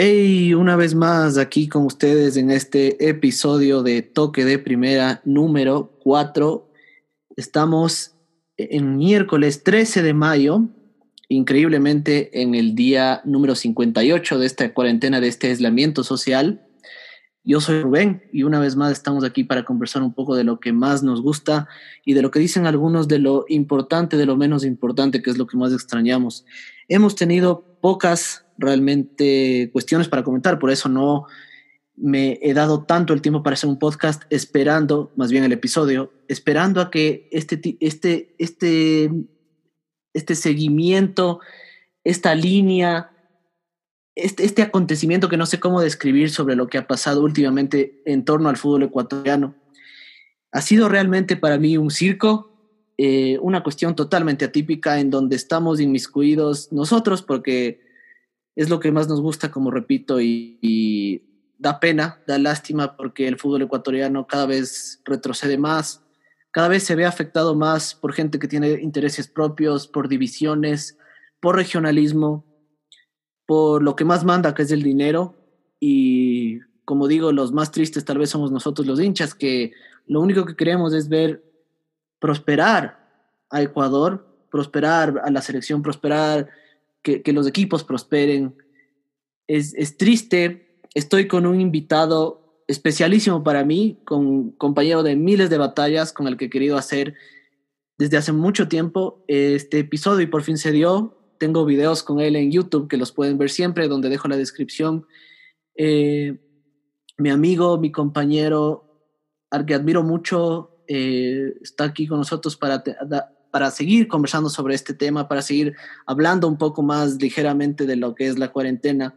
Hey, una vez más aquí con ustedes en este episodio de Toque de Primera número 4. Estamos en miércoles 13 de mayo, increíblemente en el día número 58 de esta cuarentena, de este aislamiento social. Yo soy Rubén y una vez más estamos aquí para conversar un poco de lo que más nos gusta y de lo que dicen algunos de lo importante, de lo menos importante, que es lo que más extrañamos. Hemos tenido pocas realmente cuestiones para comentar, por eso no me he dado tanto el tiempo para hacer un podcast esperando, más bien el episodio, esperando a que este, este, este, este seguimiento, esta línea, este, este acontecimiento que no sé cómo describir sobre lo que ha pasado últimamente en torno al fútbol ecuatoriano, ha sido realmente para mí un circo, eh, una cuestión totalmente atípica en donde estamos inmiscuidos nosotros porque es lo que más nos gusta, como repito, y, da pena, da lástima porque el fútbol ecuatoriano cada vez retrocede más, cada vez se ve afectado más por gente que tiene intereses propios, por divisiones, por regionalismo, por lo que más manda, que es el dinero. Y como digo, los más tristes tal vez somos nosotros los hinchas, que lo único que queremos es ver prosperar a Ecuador, prosperar a la selección, prosperar que, los equipos prosperen. Es, es, triste, estoy con un invitado especialísimo para mí, con compañero de miles de batallas con el que he querido hacer desde hace mucho tiempo este episodio y por fin se dio. Tengo videos con él en YouTube que los pueden ver siempre, donde dejo la descripción. Eh, mi amigo, mi compañero, al que admiro mucho, eh, está aquí con nosotros para para seguir conversando sobre este tema, para seguir hablando un poco más ligeramente de lo que es la cuarentena.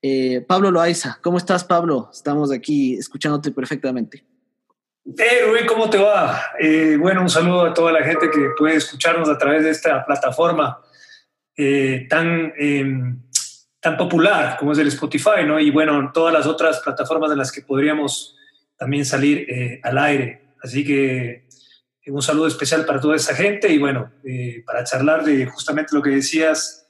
Eh, Pablo Loaiza, ¿cómo estás, Pablo? Estamos aquí escuchándote perfectamente. Hey, Rubén, ¿cómo te va? Eh, bueno, un saludo a toda la gente que puede escucharnos a través de esta plataforma eh, tan, em, tan popular como es el Spotify, ¿no? Y bueno, todas las otras plataformas en las que podríamos también salir al aire. Así que un saludo especial para toda esa gente y bueno, eh, para charlar de justamente lo que decías,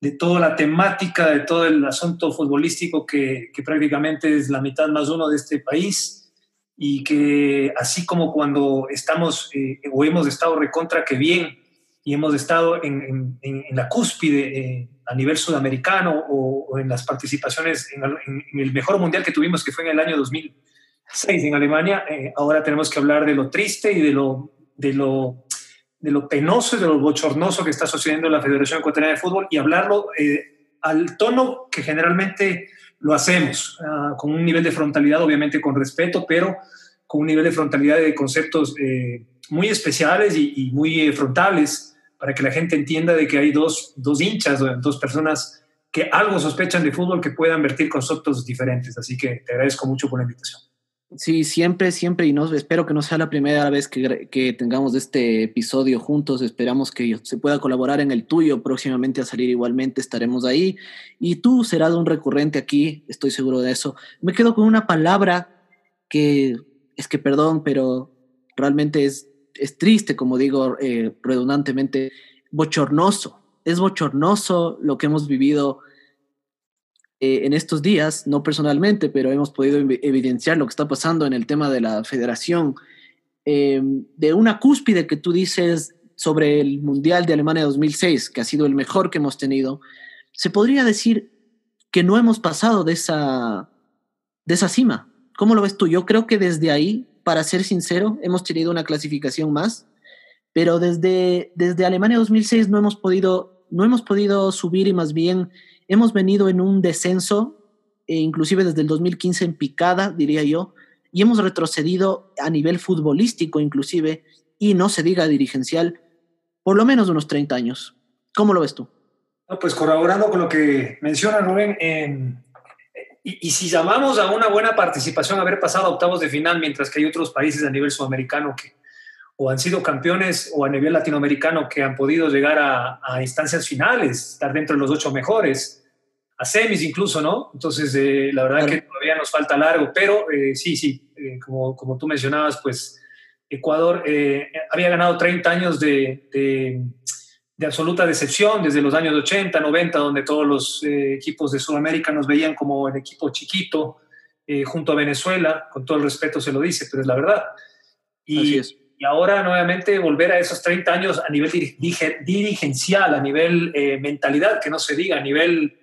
de toda la temática, de todo el asunto futbolístico que, que prácticamente es la mitad más uno de este país y que así como cuando estamos eh, o hemos estado recontra que bien y hemos estado en, en, en la cúspide eh, a nivel sudamericano o, en las participaciones en, en, el mejor mundial que tuvimos que fue en el año 2006 en Alemania, ahora tenemos que hablar de lo triste y de lo de lo, de lo penoso y de lo bochornoso que está sucediendo en la Federación Ecuatoriana de Fútbol y hablarlo eh, al tono que generalmente lo hacemos, ah, con un nivel de frontalidad, obviamente con respeto, pero con un nivel de frontalidad de conceptos eh, muy especiales y, muy eh, frontales para que la gente entienda de que hay dos, dos hinchas, dos personas que algo sospechan de fútbol que puedan vertir conceptos diferentes. Así que te agradezco mucho por la invitación. Sí, siempre, siempre, y no, espero que no sea la primera vez que, tengamos este episodio juntos. Esperamos que se pueda colaborar en el tuyo próximamente a salir igualmente, estaremos ahí. Y tú serás un recurrente aquí, estoy seguro de eso. Me quedo con una palabra que es que, perdón, pero realmente es, es triste, como digo eh, redundantemente, bochornoso. Es bochornoso lo que hemos vivido eh, en estos días, no personalmente, pero hemos podido evidenciar lo que está pasando en el tema de la federación, eh, de una cúspide que tú dices sobre el Mundial de Alemania 2006, que ha sido el mejor que hemos tenido, se podría decir que no hemos pasado de esa, de esa cima. ¿Cómo lo ves tú? Yo creo que desde ahí, para ser sincero, hemos tenido una clasificación más, pero desde, desde Alemania 2006 no hemos podido, no hemos podido subir y más bien hemos venido en un descenso, e inclusive desde el 2015 en picada, diría yo, y hemos retrocedido a nivel futbolístico inclusive, y no se diga dirigencial, por lo menos unos 30 años. ¿Cómo lo ves tú? pues corroborando con lo que menciona Rubén, y, y, si llamamos a una buena participación haber pasado a octavos de final, mientras que hay otros países a nivel sudamericano que o han sido campeones o a nivel latinoamericano que han podido llegar a, instancias finales, estar dentro de los ocho mejores, a semis incluso, ¿no? Entonces, eh, la verdad que todavía nos falta largo, pero eh, sí, sí, eh, como, como tú mencionabas, pues Ecuador había ganado 30 años de, de absoluta decepción desde los años 80, 90, donde todos los equipos de Sudamérica nos veían como el equipo chiquito junto a Venezuela, con todo el respeto se lo dice, pero es la verdad. Y, y ahora nuevamente volver a esos 30 años a nivel dirigencial, a nivel eh, mentalidad, que no se diga, a nivel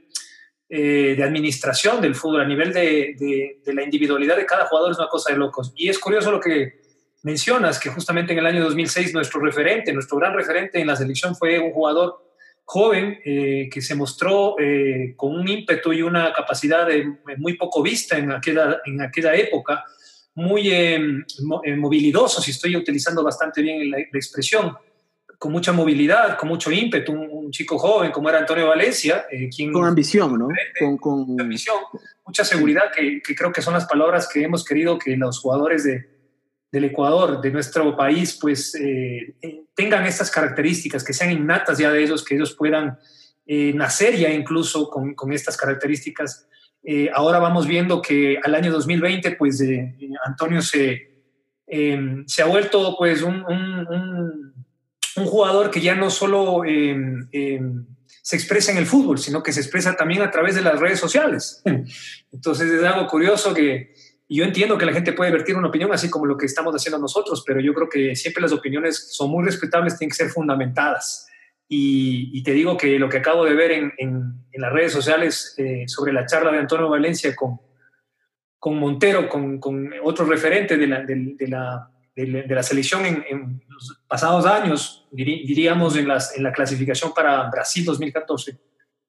de administración del fútbol, a nivel de, de, de la individualidad de cada jugador es una cosa de locos. Y es curioso lo que mencionas que justamente en el año 2006 nuestro referente, nuestro gran referente en la selección fue un jugador joven eh, que se mostró eh, con un ímpetu y una capacidad muy poco vista en aquella, en aquella época, muy eh, mobilidoso, si estoy utilizando bastante bien la, expresión, con mucha movilidad, con mucho ímpetu, un, chico joven como era Antonio Valencia. quien, con ambición, ¿no? Con, con... ambición, mucha seguridad, que, que creo que son las palabras que hemos querido que los jugadores de, del Ecuador, de nuestro país, pues eh, tengan estas características, que sean innatas ya de ellos, que ellos puedan eh, nacer ya incluso con, con estas características. Eh, ahora vamos viendo que al año 2020, pues Antonio se, em, se ha vuelto pues un, un, un, jugador que ya no solo em, em, se expresa en el fútbol, sino que se expresa también a través de las redes sociales. Entonces es algo curioso que yo entiendo que la gente puede vertir una opinión así como lo que estamos haciendo nosotros, pero yo creo que siempre las opiniones son muy respetables, tienen que ser fundamentadas. Y, te digo que lo que acabo de ver en, en, las redes sociales eh, sobre la charla de Antonio Valencia con, con Montero, con, con otro referente de la, de, la, de, la selección en, en, los pasados años, diríamos en, las, en la clasificación para Brasil 2014,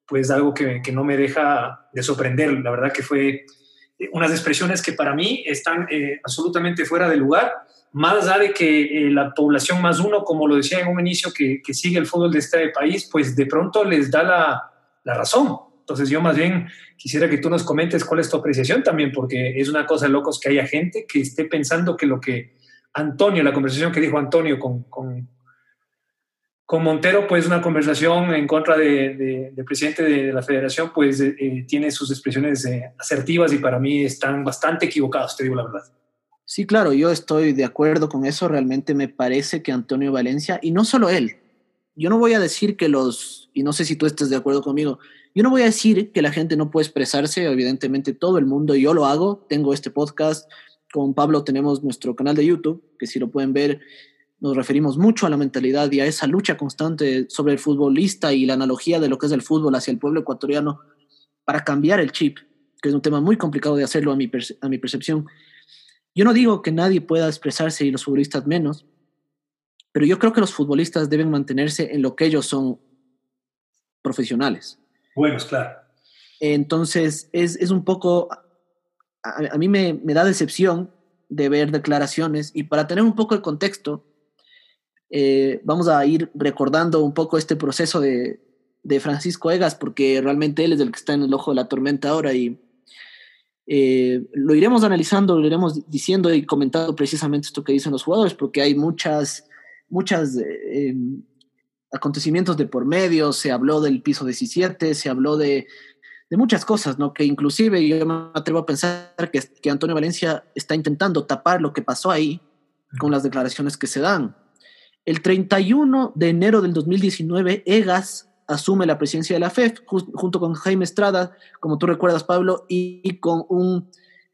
pues algo que, que no me deja de sorprender. La verdad que fue eh, unas expresiones que para mí están eh, absolutamente fuera de lugar, más allá de que eh, la población más uno, como lo decía en un inicio, que, que, sigue el fútbol de este país, pues de pronto les da la, la, razón. Entonces yo más bien quisiera que tú nos comentes cuál es tu apreciación también, porque es una cosa de locos que haya gente que esté pensando que lo que Antonio, la conversación que dijo Antonio con, con, con Montero, pues una conversación en contra del de, presidente de, la federación, pues eh, tiene sus expresiones eh, asertivas y para mí están bastante equivocados, te digo la verdad. Sí, claro, yo estoy de acuerdo con eso. Realmente me parece que Antonio Valencia, y no solo él, yo no voy a decir que los, y no sé si tú estés de acuerdo conmigo, yo no voy a decir que la gente no puede expresarse, evidentemente todo el mundo, yo lo hago, tengo este podcast, con Pablo tenemos nuestro canal de YouTube, que si lo pueden ver, nos referimos mucho a la mentalidad y a esa lucha constante sobre el futbolista y la analogía de lo que es el fútbol hacia el pueblo ecuatoriano para cambiar el chip, que es un tema muy complicado de hacerlo a mi, a mi percepción. Yo no digo que nadie pueda expresarse y los futbolistas menos, pero yo creo que los futbolistas deben mantenerse en lo que ellos son profesionales. Buenos, claro. Entonces, es, es un poco, a, a mí me, me, da decepción de ver declaraciones y para tener un poco de contexto, eh, vamos a ir recordando un poco este proceso de, de, Francisco Egas, porque realmente él es el que está en el ojo de la tormenta ahora y eh, lo iremos analizando, lo iremos diciendo y comentando precisamente esto que dicen los jugadores, porque hay muchas, muchas eh, em, acontecimientos de por medio, se habló del piso 17, se habló de, muchas cosas, ¿no? Que inclusive yo me atrevo a pensar que, que Antonio Valencia está intentando tapar lo que pasó ahí con las declaraciones que se dan. El 31 de enero del 2019, EGAS asume la presidencia de la FEF junto con Jaime Estrada, como tú recuerdas, Pablo, y, con, un,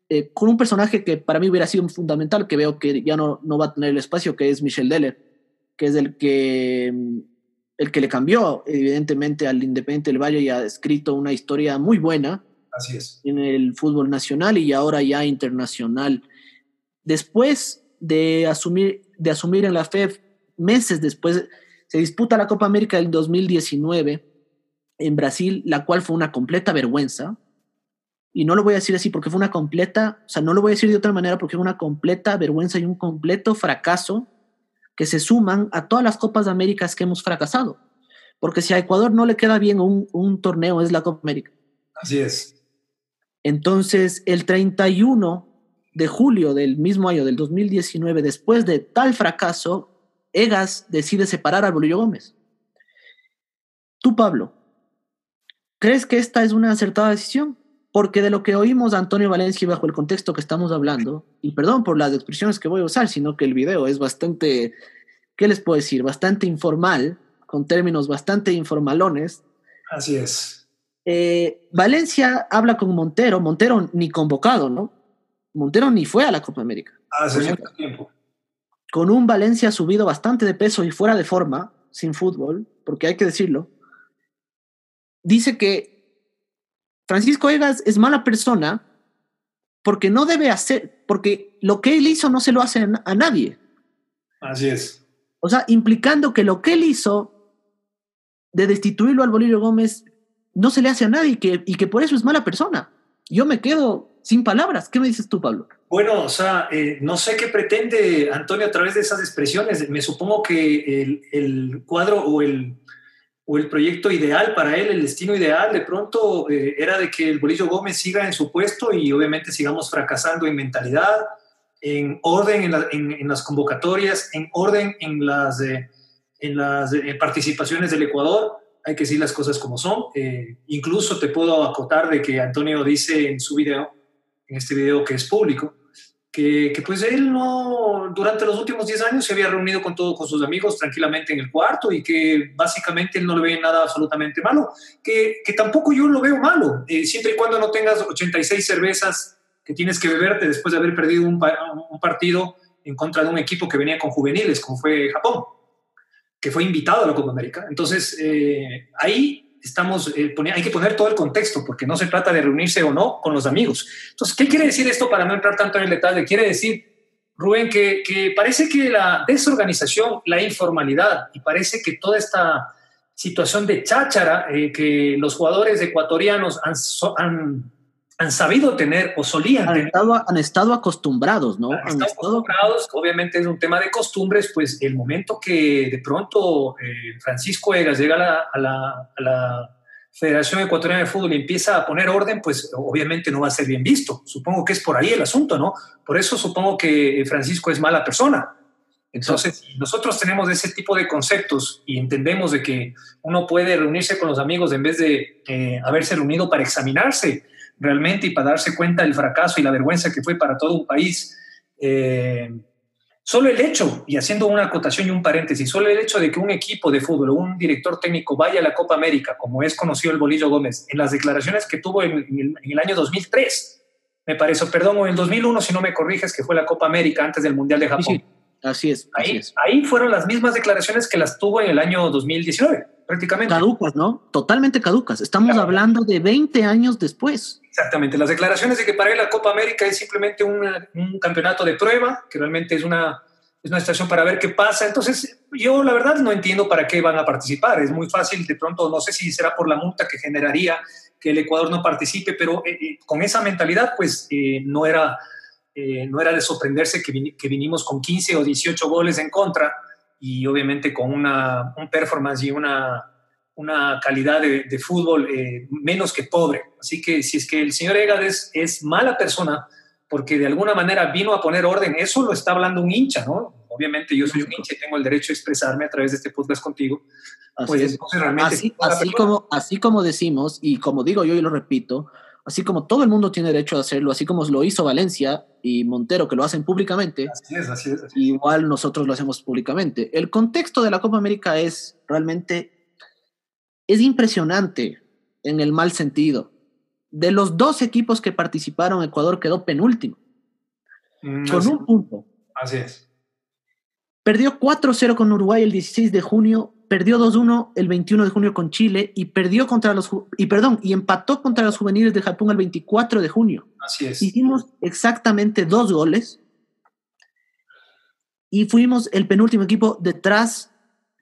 eh, con un personaje que para mí hubiera sido fundamental, que veo que ya no, no va a tener el espacio, que es Michel Deller, que es el que, el que le cambió evidentemente al Independiente del Valle y ha escrito una historia muy buena Así es. en el fútbol nacional y ahora ya internacional. Después de asumir, de asumir en la FEF meses después se disputa la Copa América del 2019 en Brasil, la cual fue una completa vergüenza. Y no lo voy a decir así porque fue una completa, o sea, no lo voy a decir de otra manera porque fue una completa vergüenza y un completo fracaso que se suman a todas las Copas de América que hemos fracasado. Porque si a Ecuador no le queda bien un, un torneo, es la Copa América. Así es. Entonces, el 31 de julio del mismo año, del 2019, después de tal fracaso, Egas decide separar a Bolillo Gómez. Tú, Pablo, ¿crees que esta es una acertada decisión? Porque de lo que oímos a Antonio Valencia bajo el contexto que estamos hablando, y perdón por las expresiones que voy a usar, sino que el video es bastante, ¿qué les puedo decir? Bastante informal, con términos bastante informalones. Así es. Eh, Valencia habla con Montero, Montero ni convocado, ¿no? Montero ni fue a la Copa América. Hace mucho tiempo. Con un Valencia subido bastante de peso y fuera de forma, sin fútbol, porque hay que decirlo, dice que Francisco Egas es mala persona porque no debe hacer, porque lo que él hizo no se lo hace a nadie. Así es. O sea, implicando que lo que él hizo de destituirlo al Bolívar Gómez no se le hace a nadie y que, y que por eso es mala persona. Yo me quedo sin palabras. ¿Qué me dices tú, Pablo? Bueno, o sea, eh, no sé qué pretende Antonio a través de esas expresiones. Me supongo que el, cuadro o el, o el proyecto ideal para él, el destino ideal, de pronto eh, era de que el Bolillo Gómez siga en su puesto y obviamente sigamos fracasando en mentalidad, en orden en, las convocatorias, en orden en las, eh, en las participaciones del Ecuador. Hay que decir las cosas como son. incluso te puedo acotar de que Antonio dice en su video, en este video que es público, que, pues él no, durante los últimos 10 años se había reunido con todos con sus amigos tranquilamente en el cuarto y que básicamente él no le ve nada absolutamente malo, que, que tampoco yo lo veo malo, eh, siempre y cuando no tengas 86 cervezas que tienes que beberte después de haber perdido un, un partido en contra de un equipo que venía con juveniles, como fue Japón, que fue invitado a la Copa América. Entonces, eh, ahí estamos, eh, hay que poner todo el contexto, porque no se trata de reunirse o no con los amigos. Entonces, ¿qué quiere decir esto para no entrar tanto en el detalle? Quiere decir, Rubén, que, parece que la desorganización, la informalidad y parece que toda esta situación de cháchara eh, que los jugadores ecuatorianos han, han han sabido tener o solían han tener. Estado, han estado acostumbrados, ¿no? Han, estado acostumbrados, obviamente es un tema de costumbres, pues el momento que de pronto eh, Francisco Egas llega a la, a, la, a la, Federación Ecuatoriana de Fútbol y empieza a poner orden, pues obviamente no va a ser bien visto. Supongo que es por ahí el asunto, ¿no? Por eso supongo que Francisco es mala persona. Entonces, nosotros tenemos ese tipo de conceptos y entendemos de que uno puede reunirse con los amigos en vez de eh, haberse reunido para examinarse, realmente y para darse cuenta del fracaso y la vergüenza que fue para todo un país. Eh, solo el hecho, y haciendo una acotación y un paréntesis, solo el hecho de que un equipo de fútbol o un director técnico vaya a la Copa América, como es conocido el Bolillo Gómez, en las declaraciones que tuvo en, el, año 2003, me parece, perdón, o en el 2001, si no me corriges, que fue la Copa América antes del Mundial de Japón. Así es. Ahí, ahí fueron las mismas declaraciones que las tuvo en el año 2019, prácticamente. Caducas, ¿no? Totalmente caducas. Estamos hablando de 20 años después. Exactamente. Las declaraciones de que para él la Copa América es simplemente un campeonato de prueba, que realmente es una, es una estación para ver qué pasa. Entonces, yo la verdad no entiendo para qué van a participar. Es muy fácil, de pronto, no sé si será por la multa que generaría que el Ecuador no participe, pero eh, eh, con esa mentalidad, pues eh, no era eh, no era de sorprenderse que, que, vinimos con 15 o 18 goles en contra y obviamente con una, un performance y una, una calidad de, de fútbol eh, menos que pobre. Así que si es que el señor Egades es mala persona porque de alguna manera vino a poner orden, eso lo está hablando un hincha, ¿no? Obviamente yo soy un hincha y tengo el derecho a expresarme a través de este podcast contigo. Pues, así, así, como, así como decimos, y como digo yo y lo repito, así como todo el mundo tiene derecho a hacerlo, así como lo hizo Valencia y Montero, que lo hacen públicamente, así es, así es, igual nosotros lo hacemos públicamente. El contexto de la Copa América es realmente, es impresionante en el mal sentido. De los dos equipos que participaron, Ecuador quedó penúltimo, mm, con un punto. Así es. Perdió 4-0 con Uruguay el 16 de junio, perdió 2-1 el 21 de junio con Chile y perdió contra los y perdón, y empató contra los juveniles de Japón el 24 de junio. Así es. Hicimos exactamente dos goles y fuimos el penúltimo equipo detrás,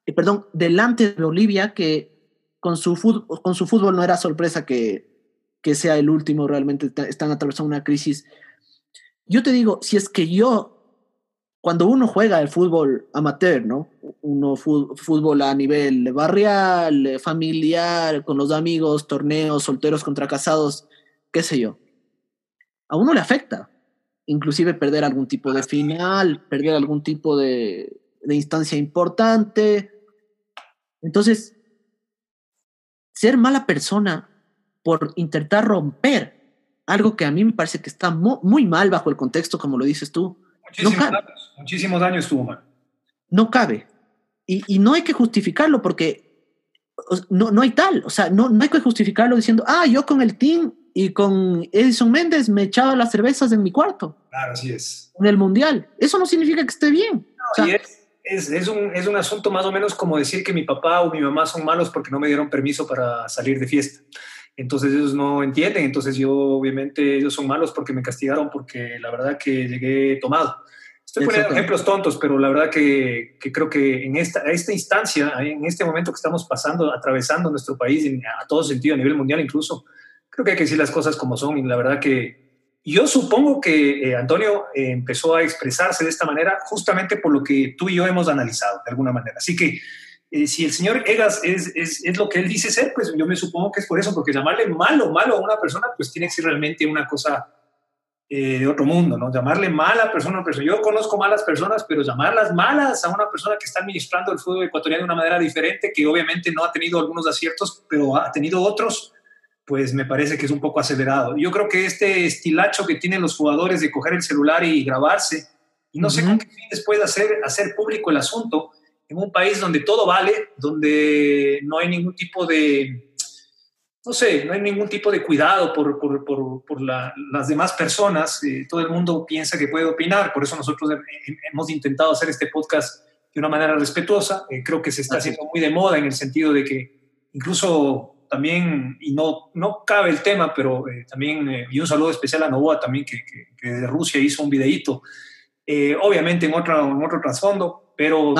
eh, perdón, delante de Bolivia que con su fútbol, con su fútbol no era sorpresa que, que sea el último, realmente están atravesando una crisis. Yo te digo, si es que yo cuando uno juega el fútbol amateur, ¿no? Uno fútbol a nivel barrial, eh, familiar, con los amigos, torneos, solteros contra casados, qué sé yo. A uno le afecta, inclusive perder algún tipo de final, perder algún tipo de, de instancia importante. Entonces, ser mala persona por intentar romper algo que a mí me parece que está muy mal bajo el contexto, como lo dices tú, Muchísimos, no años, muchísimos años estuvo mal. No cabe. y, no hay que justificarlo porque no, no hay tal, o sea, no, no hay que justificarlo diciendo, ah, yo con el team y con Edison Méndez me echaba las cervezas en mi cuarto. Claro, así es. En el Mundial. Eso no significa que esté bien. es, es, un, es un asunto más o menos como decir que mi papá o mi mamá son malos porque no me dieron permiso para salir de fiesta. Entonces ellos no entienden, entonces yo obviamente ellos son malos porque me castigaron porque la verdad que llegué tomado. Estoy poniendo ejemplos tontos, pero la verdad que, que, creo que en esta, esta instancia, en este momento que estamos pasando, atravesando nuestro país a todo sentido, a nivel mundial incluso, creo que hay que decir las cosas como son y la verdad que yo supongo que eh, Antonio eh, empezó a expresarse de esta manera justamente por lo que tú y yo hemos analizado de alguna manera. Así que eh, si el señor Egas es, es, es, lo que él dice ser, pues yo me supongo que es por eso, porque llamarle malo, malo a una persona, pues tiene que ser realmente una cosa eh, de otro mundo, ¿no? Llamarle mala a persona a una persona. Yo conozco malas personas, pero llamarlas malas a una persona que está administrando el fútbol ecuatoriano de una manera diferente, que obviamente no ha tenido algunos aciertos, pero ha tenido otros, pues me parece que es un poco acelerado. Yo creo que este estilacho que tienen los jugadores de coger el celular y grabarse, y no sé con qué fin después de hacer, hacer público el asunto, en un país donde todo vale, donde no hay ningún tipo de, no sé, no hay ningún tipo de cuidado por, por, por, por las demás personas. Eh, todo el mundo piensa que puede opinar, por eso nosotros hemos intentado hacer este podcast de una manera respetuosa. Eh, creo que se está haciendo muy de moda en el sentido de que incluso también, y no, no cabe el tema, pero eh, también, y un saludo especial a Novoa también, que, que, de Rusia hizo un videíto, obviamente en otro, en otro trasfondo, pero,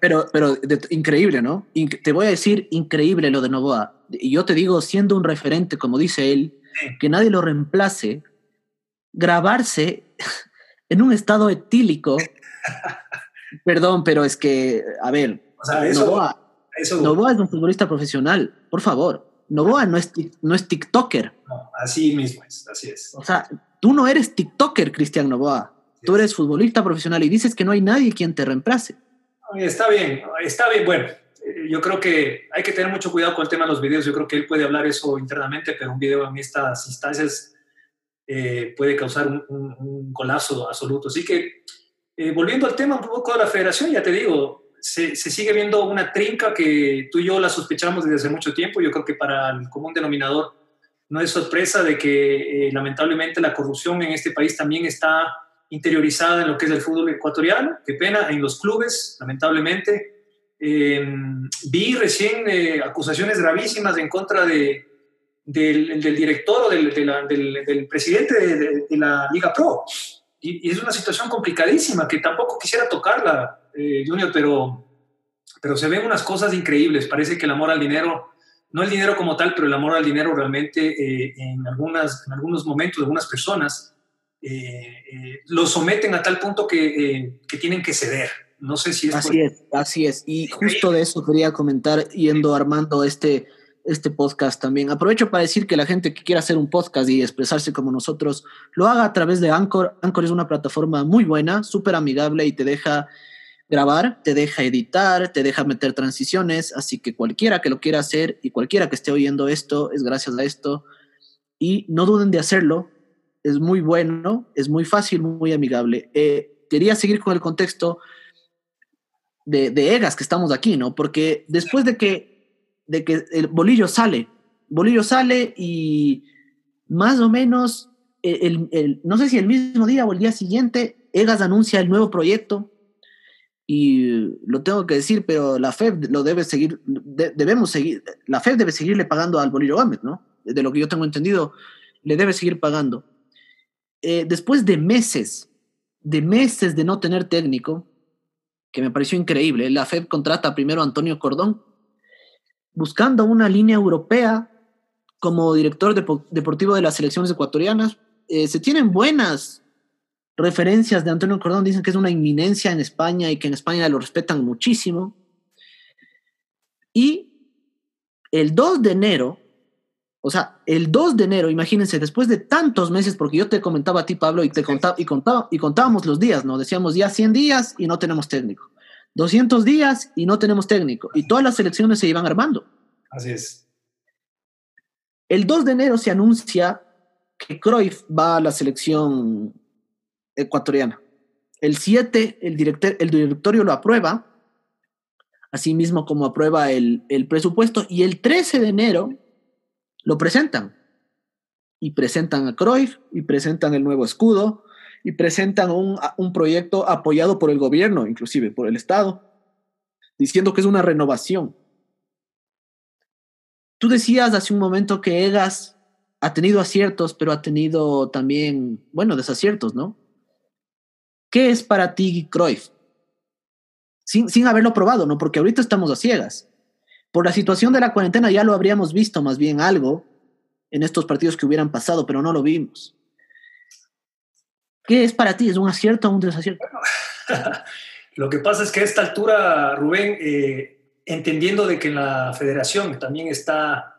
pero, pero increíble, ¿no? te voy a decir increíble lo de Novoa. Y yo te digo, siendo un referente, como dice él, que nadie lo reemplace, grabarse en un estado etílico. perdón, pero es que, a ver, Novoa, Novoa es un futbolista profesional, por favor. Novoa no es, no es TikToker. No, así mismo es, así es. O sea, tú no eres TikToker, Cristian Novoa. Tú eres futbolista profesional y dices que no hay nadie quien te reemplace. Está bien, está bien. Bueno, eh, yo creo que hay que tener mucho cuidado con el tema de los videos. Yo creo que él puede hablar eso internamente, pero un video en estas instancias eh, puede causar un, colapso absoluto. Así que, eh, volviendo al tema un poco de la federación, ya te digo, se, sigue viendo una trinca que tú y yo la sospechamos desde hace mucho tiempo. Yo creo que para el común denominador no es sorpresa de que lamentablemente la corrupción en este país también está interiorizada en lo que es el fútbol ecuatoriano. Qué pena, en los clubes, lamentablemente. Eh, vi recién eh, acusaciones gravísimas en contra de, del, director o del, del, presidente de, la Liga Pro. Y, es una situación complicadísima que tampoco quisiera tocarla, eh, Junior, pero, pero se ven unas cosas increíbles. Parece que el amor al dinero, no el dinero como tal, pero el amor al dinero realmente en, algunas, en algunos momentos, de algunas personas, eh, eh, lo someten a tal punto que, eh, que, tienen que ceder. No sé si es... Así es, así es. Y justo de eso quería comentar yendo armando este, este podcast también. Aprovecho para decir que la gente que quiera hacer un podcast y expresarse como nosotros, lo haga a través de Anchor. Anchor es una plataforma muy buena, súper amigable y te deja grabar, te deja editar, te deja meter transiciones, así que cualquiera que lo quiera hacer y cualquiera que esté oyendo esto es gracias a esto. Y no duden de hacerlo, es muy bueno, es muy fácil, muy amigable. Eh, quería seguir con el contexto de, de, Egas, que estamos aquí, ¿no? Porque después de que, de que el Bolillo sale, Bolillo sale y más o menos, el, el, no sé si el mismo día o el día siguiente, Egas anuncia el nuevo proyecto y lo tengo que decir, pero la FED lo debe seguir, debemos seguir, la FED debe seguirle pagando al Bolillo Gómez, ¿no? De lo que yo tengo entendido, le debe seguir pagando. Eh, después de meses, de meses de no tener técnico, que me pareció increíble, la FED contrata primero a Antonio Cordón, buscando una línea europea como director deportivo de las selecciones ecuatorianas. Eh, se tienen buenas referencias de Antonio Cordón, dicen que es una inminencia en España y que en España lo respetan muchísimo. Y el 2 de enero o sea, el 2 de enero, imagínense, después de tantos meses, porque yo te comentaba a ti, Pablo, y te contaba, y, contaba, y contábamos los días, ¿no? Decíamos ya 100 días y no tenemos técnico. 200 días y no tenemos técnico. Y todas las elecciones se iban armando. Así es. El 2 de enero se anuncia que Cruyff va a la selección ecuatoriana. El 7, el, director, el directorio lo aprueba. así mismo como aprueba el, el presupuesto, y el 13 de enero lo presentan. Y presentan a Cruyff, y presentan el nuevo escudo, y presentan un, un proyecto apoyado por el gobierno, inclusive por el Estado, diciendo que es una renovación. Tú decías hace un momento que Egas ha tenido aciertos, pero ha tenido también, bueno, desaciertos, ¿no? ¿Qué es para ti Cruyff? Sin, sin haberlo probado, ¿no? Porque ahorita estamos a ciegas. Por la situación de la cuarentena ya lo habríamos visto más bien algo en estos partidos que hubieran pasado, pero no lo vimos. ¿Qué es para ti? ¿Es un acierto o un desacierto? lo que pasa es que a esta altura, Rubén, eh, entendiendo de que la federación también está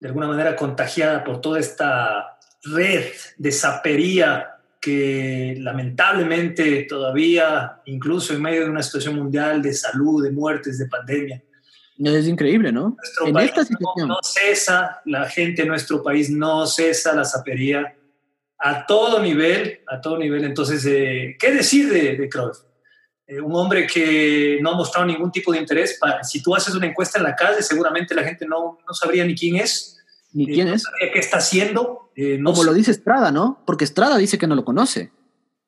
de alguna manera contagiada por toda esta red de sapería que lamentablemente todavía, incluso en medio de una situación mundial de salud, de muertes, de pandemia, es increíble, ¿no? Nuestro en país esta situación. No, cesa, la gente en nuestro país no cesa la sapería a todo nivel, a todo nivel. Entonces, eh, ¿qué decir de, de Cruyff? Eh, un hombre que no ha mostrado ningún tipo de interés. Para, si tú haces una encuesta en la calle, seguramente la gente no, no sabría ni quién es ni quién es. ¿Qué está haciendo? Eh, Como lo dice Estrada, ¿no? Porque Estrada dice que no lo conoce.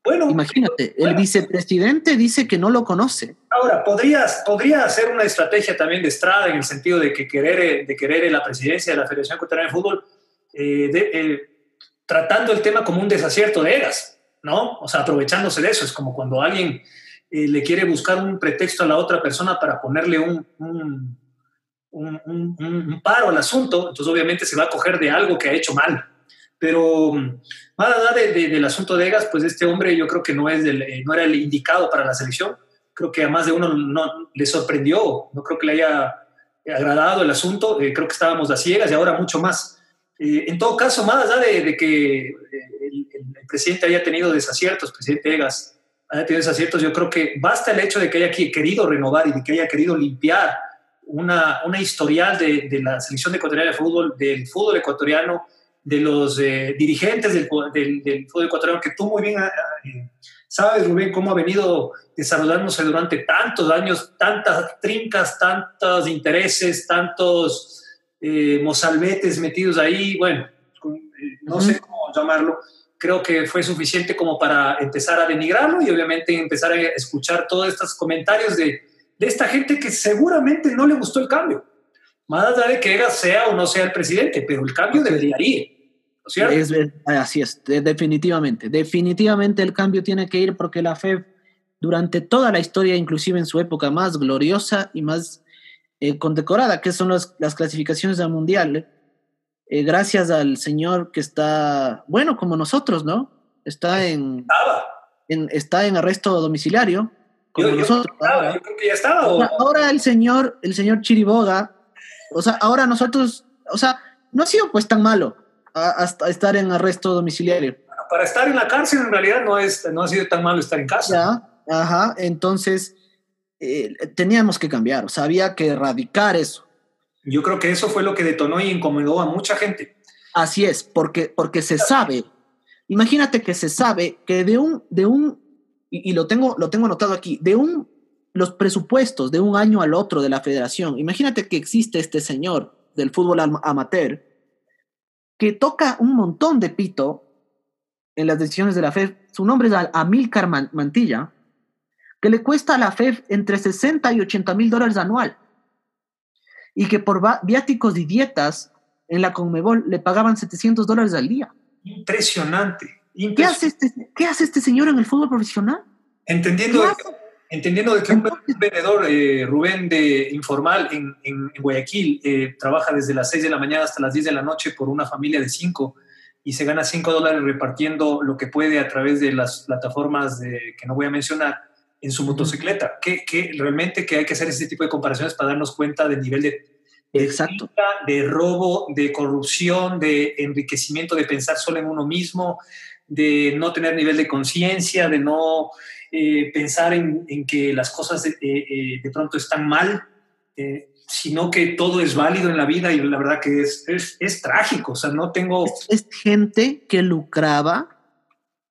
Bueno, imagínate, el vicepresidente dice que no lo conoce. Ahora, podrías, podría hacer una estrategia también de Estrada en el sentido de que querer, eh, de querer la presidencia de la Federación Ecuatoriana de Fútbol, eh, tratando el tema como un desacierto de eras, ¿no? O sea, aprovechándose de eso. Es como cuando alguien le quiere buscar un pretexto a la otra persona para ponerle un un, paro al asunto, entonces obviamente se va a coger de algo que ha hecho mal. Pero más allá de, del asunto de Egas, pues este hombre yo creo que no, es eh, no era el indicado para la selección. Creo que a más de uno no, le sorprendió, no creo que le haya agradado el asunto, eh, creo que estábamos a ciegas y ahora mucho más. Eh, en todo caso, más allá de, que el, el, presidente haya tenido desaciertos, presidente Egas haya tenido desaciertos, yo creo que basta el hecho de que haya querido renovar y de que haya querido limpiar una, una historial de, de, la selección ecuatoriana de fútbol, del fútbol ecuatoriano, de los eh, dirigentes del, del, fútbol ecuatoriano, que tú muy bien eh, sabes, Rubén, cómo ha venido desarrollándose durante tantos años, tantas trincas, tantos intereses, tantos eh, mozalbetes metidos ahí, bueno, no sé cómo llamarlo, creo que fue suficiente como para empezar a denigrarlo y obviamente empezar a escuchar todos estos comentarios de de esta gente que seguramente no le gustó el cambio. Más allá de que Egas sea o no sea el presidente, pero el cambio debería ir. ¿No cierto? Es, así es, definitivamente. Definitivamente el cambio tiene que ir porque la FEB durante toda la historia, inclusive en su época más gloriosa y más eh, condecorada, que son las clasificaciones del Mundial, eh, gracias al señor que está, bueno, como nosotros, ¿no? Está en, en, está en arresto domiciliario ahora. creo que ya estaba. Ahora el señor, el señor Chiriboga, o sea, ahora nosotros, o sea, no ha sido pues tan malo hasta estar en arresto domiciliario. Para estar en la cárcel en realidad no, es, no ha sido tan malo estar en casa. Ya, ajá, entonces eh, teníamos que cambiar, o sea, había que erradicar eso. Yo creo que eso fue lo que detonó y incomodó a mucha gente. Así es, porque, porque se sabe, imagínate que se sabe que de un, de un y, lo, tengo, lo tengo anotado aquí, de un, los presupuestos de un año al otro de la federación, imagínate que existe este señor del fútbol amateur que toca un montón de pito en las decisiones de la FEF, su nombre es Amilcar Mantilla, que le cuesta a la FEF entre 60 y 80 mil dólares anual, y que por viáticos y dietas en la Conmebol le pagaban 700 dólares al día. Impresionante. ¿Qué hace, este, ¿Qué hace este señor en el fútbol profesional? Entendiendo, entendiendo de que un vendedor, eh, Rubén, de informal en, en, Guayaquil, eh, trabaja desde las 6 de la mañana hasta las 10 de la noche por una familia de 5 y se gana 5 dólares repartiendo lo que puede a través de las plataformas de, que no voy a mencionar en su motocicleta. Que, que realmente que hay que hacer ese tipo de comparaciones para darnos cuenta del nivel de, Exacto. de robo, de corrupción, de enriquecimiento, de pensar solo en uno mismo, de no tener nivel de conciencia, de no eh, pensar en, que las cosas eh, eh, de pronto están mal, sino que todo es válido en la vida y la verdad que es, es, trágico. O sea, no tengo... Es, gente que lucraba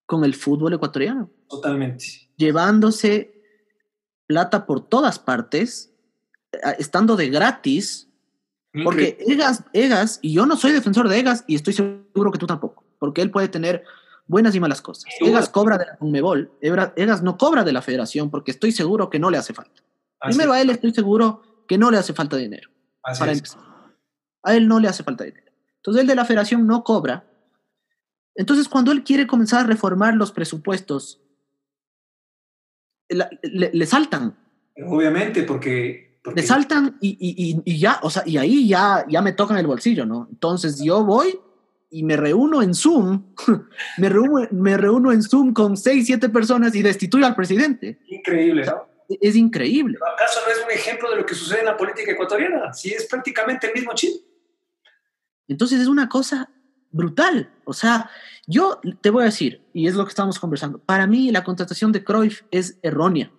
con el fútbol ecuatoriano. Totalmente. Llevándose plata por todas partes estando de gratis, porque Egas, Egas, y yo no soy defensor de Egas, y estoy seguro que tú tampoco, porque él puede tener buenas y malas cosas. Egas cobra de la Conmebol, Egas no cobra de la federación, porque estoy seguro que no le hace falta. Primero a él estoy seguro que no le hace falta dinero. para empezar. A él no le hace falta dinero. Entonces él de la federación no cobra. Entonces cuando él quiere comenzar a reformar los presupuestos, le, saltan. Obviamente, porque, Le saltan y, y, y, ya, o sea, y ahí ya, ya me tocan el bolsillo, ¿no? Entonces yo voy y me reúno en Zoom, me, reúno, me reúno en Zoom con seis, siete personas y destituyo al presidente. Increíble, ¿no? es increíble. ¿Acaso no es un ejemplo de lo que sucede en la política ecuatoriana? Sí, es prácticamente el mismo chip. Entonces es una cosa brutal. O sea, yo te voy a decir, y es lo que estamos conversando, para mí la contratación de Cruyff es errónea.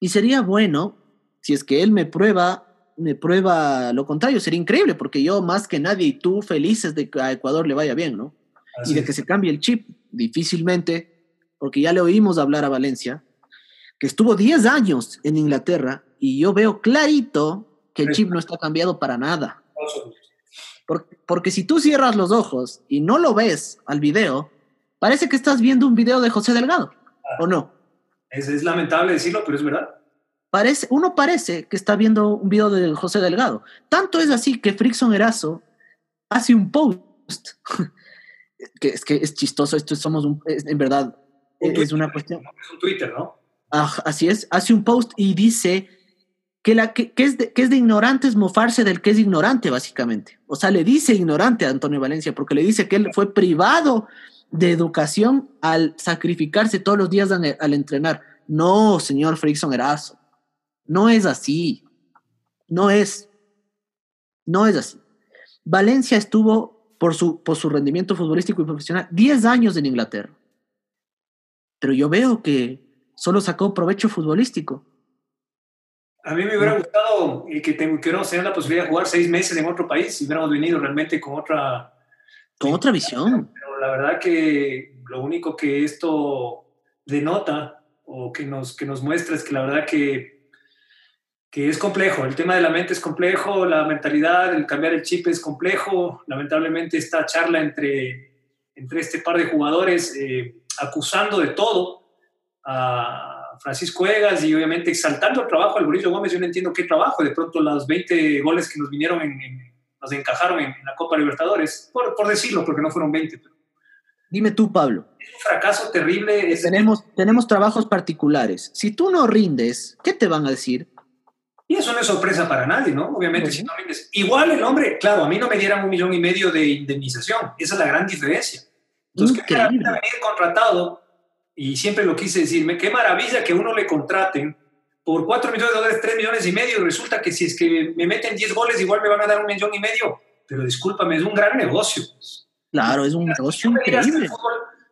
Y sería bueno, si es que él me prueba, me prueba lo contrario, sería increíble, porque yo más que nadie y tú felices de que a Ecuador le vaya bien, ¿no? y de que se cambie el chip, difícilmente, porque ya le oímos hablar a Valencia, que estuvo 10 años en Inglaterra y yo veo clarito que el chip no está cambiado para nada. Porque, si tú cierras los ojos y no lo ves al video, parece que estás viendo un video de José Delgado, ah. ¿o no? Es, es, lamentable decirlo, pero es verdad. Parece, uno parece que está viendo un video de José Delgado. Tanto es así que Frickson Erazo hace un post, que es que es chistoso, esto somos un, en verdad, es una cuestión. Es un Twitter, ¿no? así es, hace un post y dice que, la, que, es de, que es de ignorantes mofarse del que es ignorante, básicamente. O sea, le dice ignorante a Antonio Valencia porque le dice que él fue privado de educación al sacrificarse todos los días al, entrenar. No, señor Frickson Erazo, no es así. No es. No es así. Valencia estuvo por su, por su rendimiento futbolístico y profesional 10 años en Inglaterra. Pero yo veo que solo sacó provecho futbolístico. A mí me hubiera gustado que, que hubiéramos tenido la posibilidad de jugar seis meses en otro país y hubiéramos venido realmente con otra... Con otra visión. Pero la verdad que lo único que esto denota o que nos, que nos muestra es que la verdad que, que es complejo. El tema de la mente es complejo, la mentalidad, el cambiar el chip es complejo. Lamentablemente esta charla entre, entre este par de jugadores eh, acusando de todo a Francisco Egas y obviamente exaltando el trabajo al Bolillo Gómez. Yo no entiendo qué trabajo. De pronto los 20 goles que nos vinieron, en, nos encajaron en, la Copa Libertadores, por, por, decirlo, porque no fueron 20. Dime tú, Pablo. Es un fracaso terrible. Tenemos, tenemos trabajos particulares. Si tú no rindes, ¿qué te van a decir? Y eso no es sorpresa para nadie, ¿no? Obviamente, si no rindes. Igual el hombre, claro, a mí no me dieran un millón y medio de indemnización. Esa es la gran diferencia. Entonces, ¿qué venir contratado y siempre lo quise decirme, qué maravilla que uno le contraten por 4 millones de dólares, 3 millones y medio, y resulta que si es que me meten 10 goles, igual me van a dar un millón y medio. Pero discúlpame, es un gran negocio. Claro, es un negocio increíble.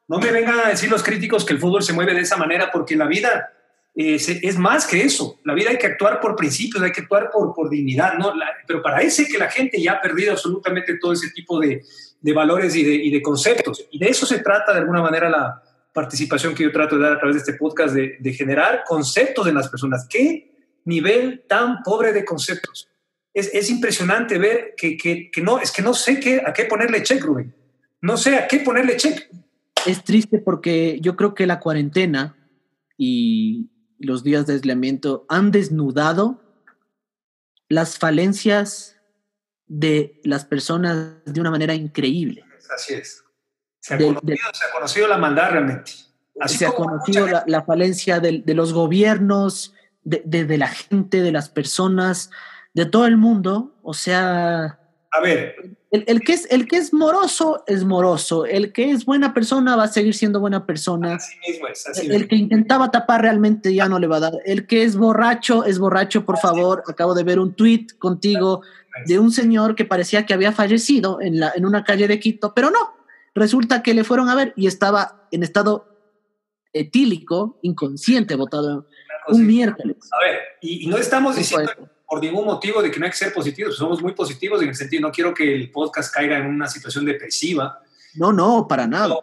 no me vengan a decir los críticos que el fútbol se mueve de esa manera, porque la vida es, es más que eso. La vida hay que actuar por principios, hay que actuar por, por dignidad, ¿no? pero parece que la gente ya ha perdido absolutamente todo ese tipo de, de valores y de, y de conceptos. Y de eso se trata de alguna manera la, participación que yo trato de dar a través de este podcast, de, generar conceptos en las personas. ¿Qué nivel tan pobre de conceptos? Es, es impresionante ver que, que, que, no, es que no sé qué, a qué ponerle check, Rubén. No sé a qué ponerle check. Es triste porque yo creo que la cuarentena y los días de aislamiento han desnudado las falencias de las personas de una manera increíble. Así es. Se ha, conocido, la maldad realmente. se ha conocido la, falencia de, los gobiernos, de, la gente, de las personas, de todo el mundo. O sea... A ver. El, que es, el que es moroso es moroso. El que es buena persona va a seguir siendo buena persona. Así mismo es. el, que intentaba tapar realmente ya no le va a dar. El que es borracho es borracho, por favor. Acabo de ver un tweet contigo de un señor que parecía que había fallecido en, la, en una calle de Quito, pero no Resulta que le fueron a ver y estaba en estado etílico, inconsciente, votado un miércoles. A ver, y, no estamos diciendo por ningún motivo de que no hay que ser positivos, somos muy positivos en el sentido, no quiero que el podcast caiga en una situación depresiva. No, no, para nada.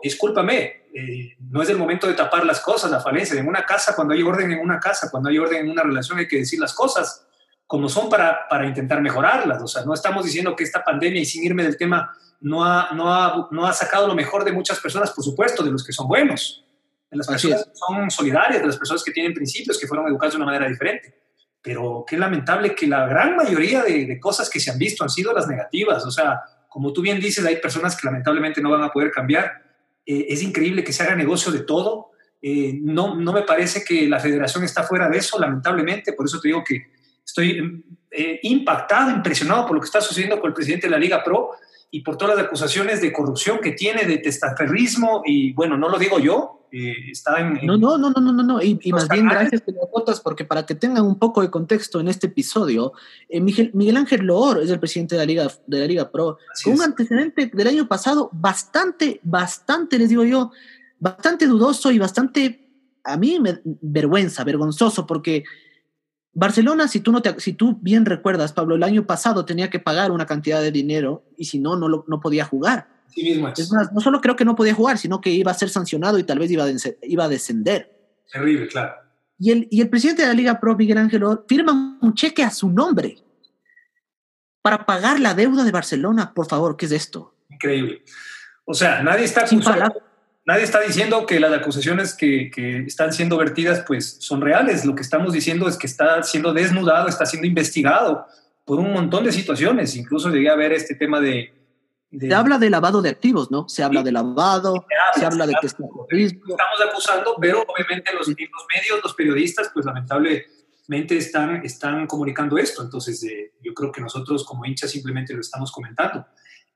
discúlpame, eh, no es el momento de tapar las cosas, la falencia. En una casa, cuando hay orden en una casa, cuando hay orden en una relación, hay que decir las cosas. como son para, para intentar mejorarlas. O sea, no estamos diciendo que esta pandemia, y sin irme del tema, no ha, no, ha, no ha sacado lo mejor de muchas personas, por supuesto, de los que son buenos, de las personas que son solidarias, de las personas que tienen principios, que fueron educados de una manera diferente. Pero qué lamentable que la gran mayoría de, de cosas que se han visto han sido las negativas. O sea, como tú bien dices, hay personas que lamentablemente no van a poder cambiar. Eh, es increíble que se haga negocio de todo. Eh, no, no me parece que la federación está fuera de eso, lamentablemente. Por eso te digo que Estoy eh, impactado, impresionado por lo que está sucediendo con el presidente de la Liga Pro y por todas las acusaciones de corrupción que tiene, de testaferrismo, y bueno, no lo digo yo, eh, está en, No, no, no, no, no, no, y, más bien gracias notas, porque para que tengan un poco de contexto en este episodio, eh, Miguel, Miguel, Ángel Loor es el presidente de la Liga, de la Liga Pro, con un antecedente del año pasado bastante, bastante, les digo yo, bastante dudoso y bastante, a mí me vergüenza, vergonzoso, porque Barcelona, si tú, no te, si tú bien recuerdas, Pablo, el año pasado tenía que pagar una cantidad de dinero y si no, no, no podía jugar. Sí mismo es. más, no solo creo que no podía jugar, sino que iba a ser sancionado y tal vez iba a, iba a descender. Terrible, claro. Y el, y el presidente de la Liga Pro, Miguel Ángel, firma un cheque a su nombre para pagar la deuda de Barcelona. Por favor, ¿qué es esto? Increíble. O sea, nadie está acusando, nadie está diciendo que las acusaciones que, están siendo vertidas pues son reales. Lo que estamos diciendo es que está siendo desnudado, está siendo investigado por un montón de situaciones. Incluso llegué a ver este tema de... se habla de lavado de activos, ¿no? Se habla de lavado, se habla, de que está Estamos acusando, pero obviamente los, los, medios, los periodistas, pues lamentablemente están, están comunicando esto. Entonces eh, yo creo que nosotros como hinchas simplemente lo estamos comentando.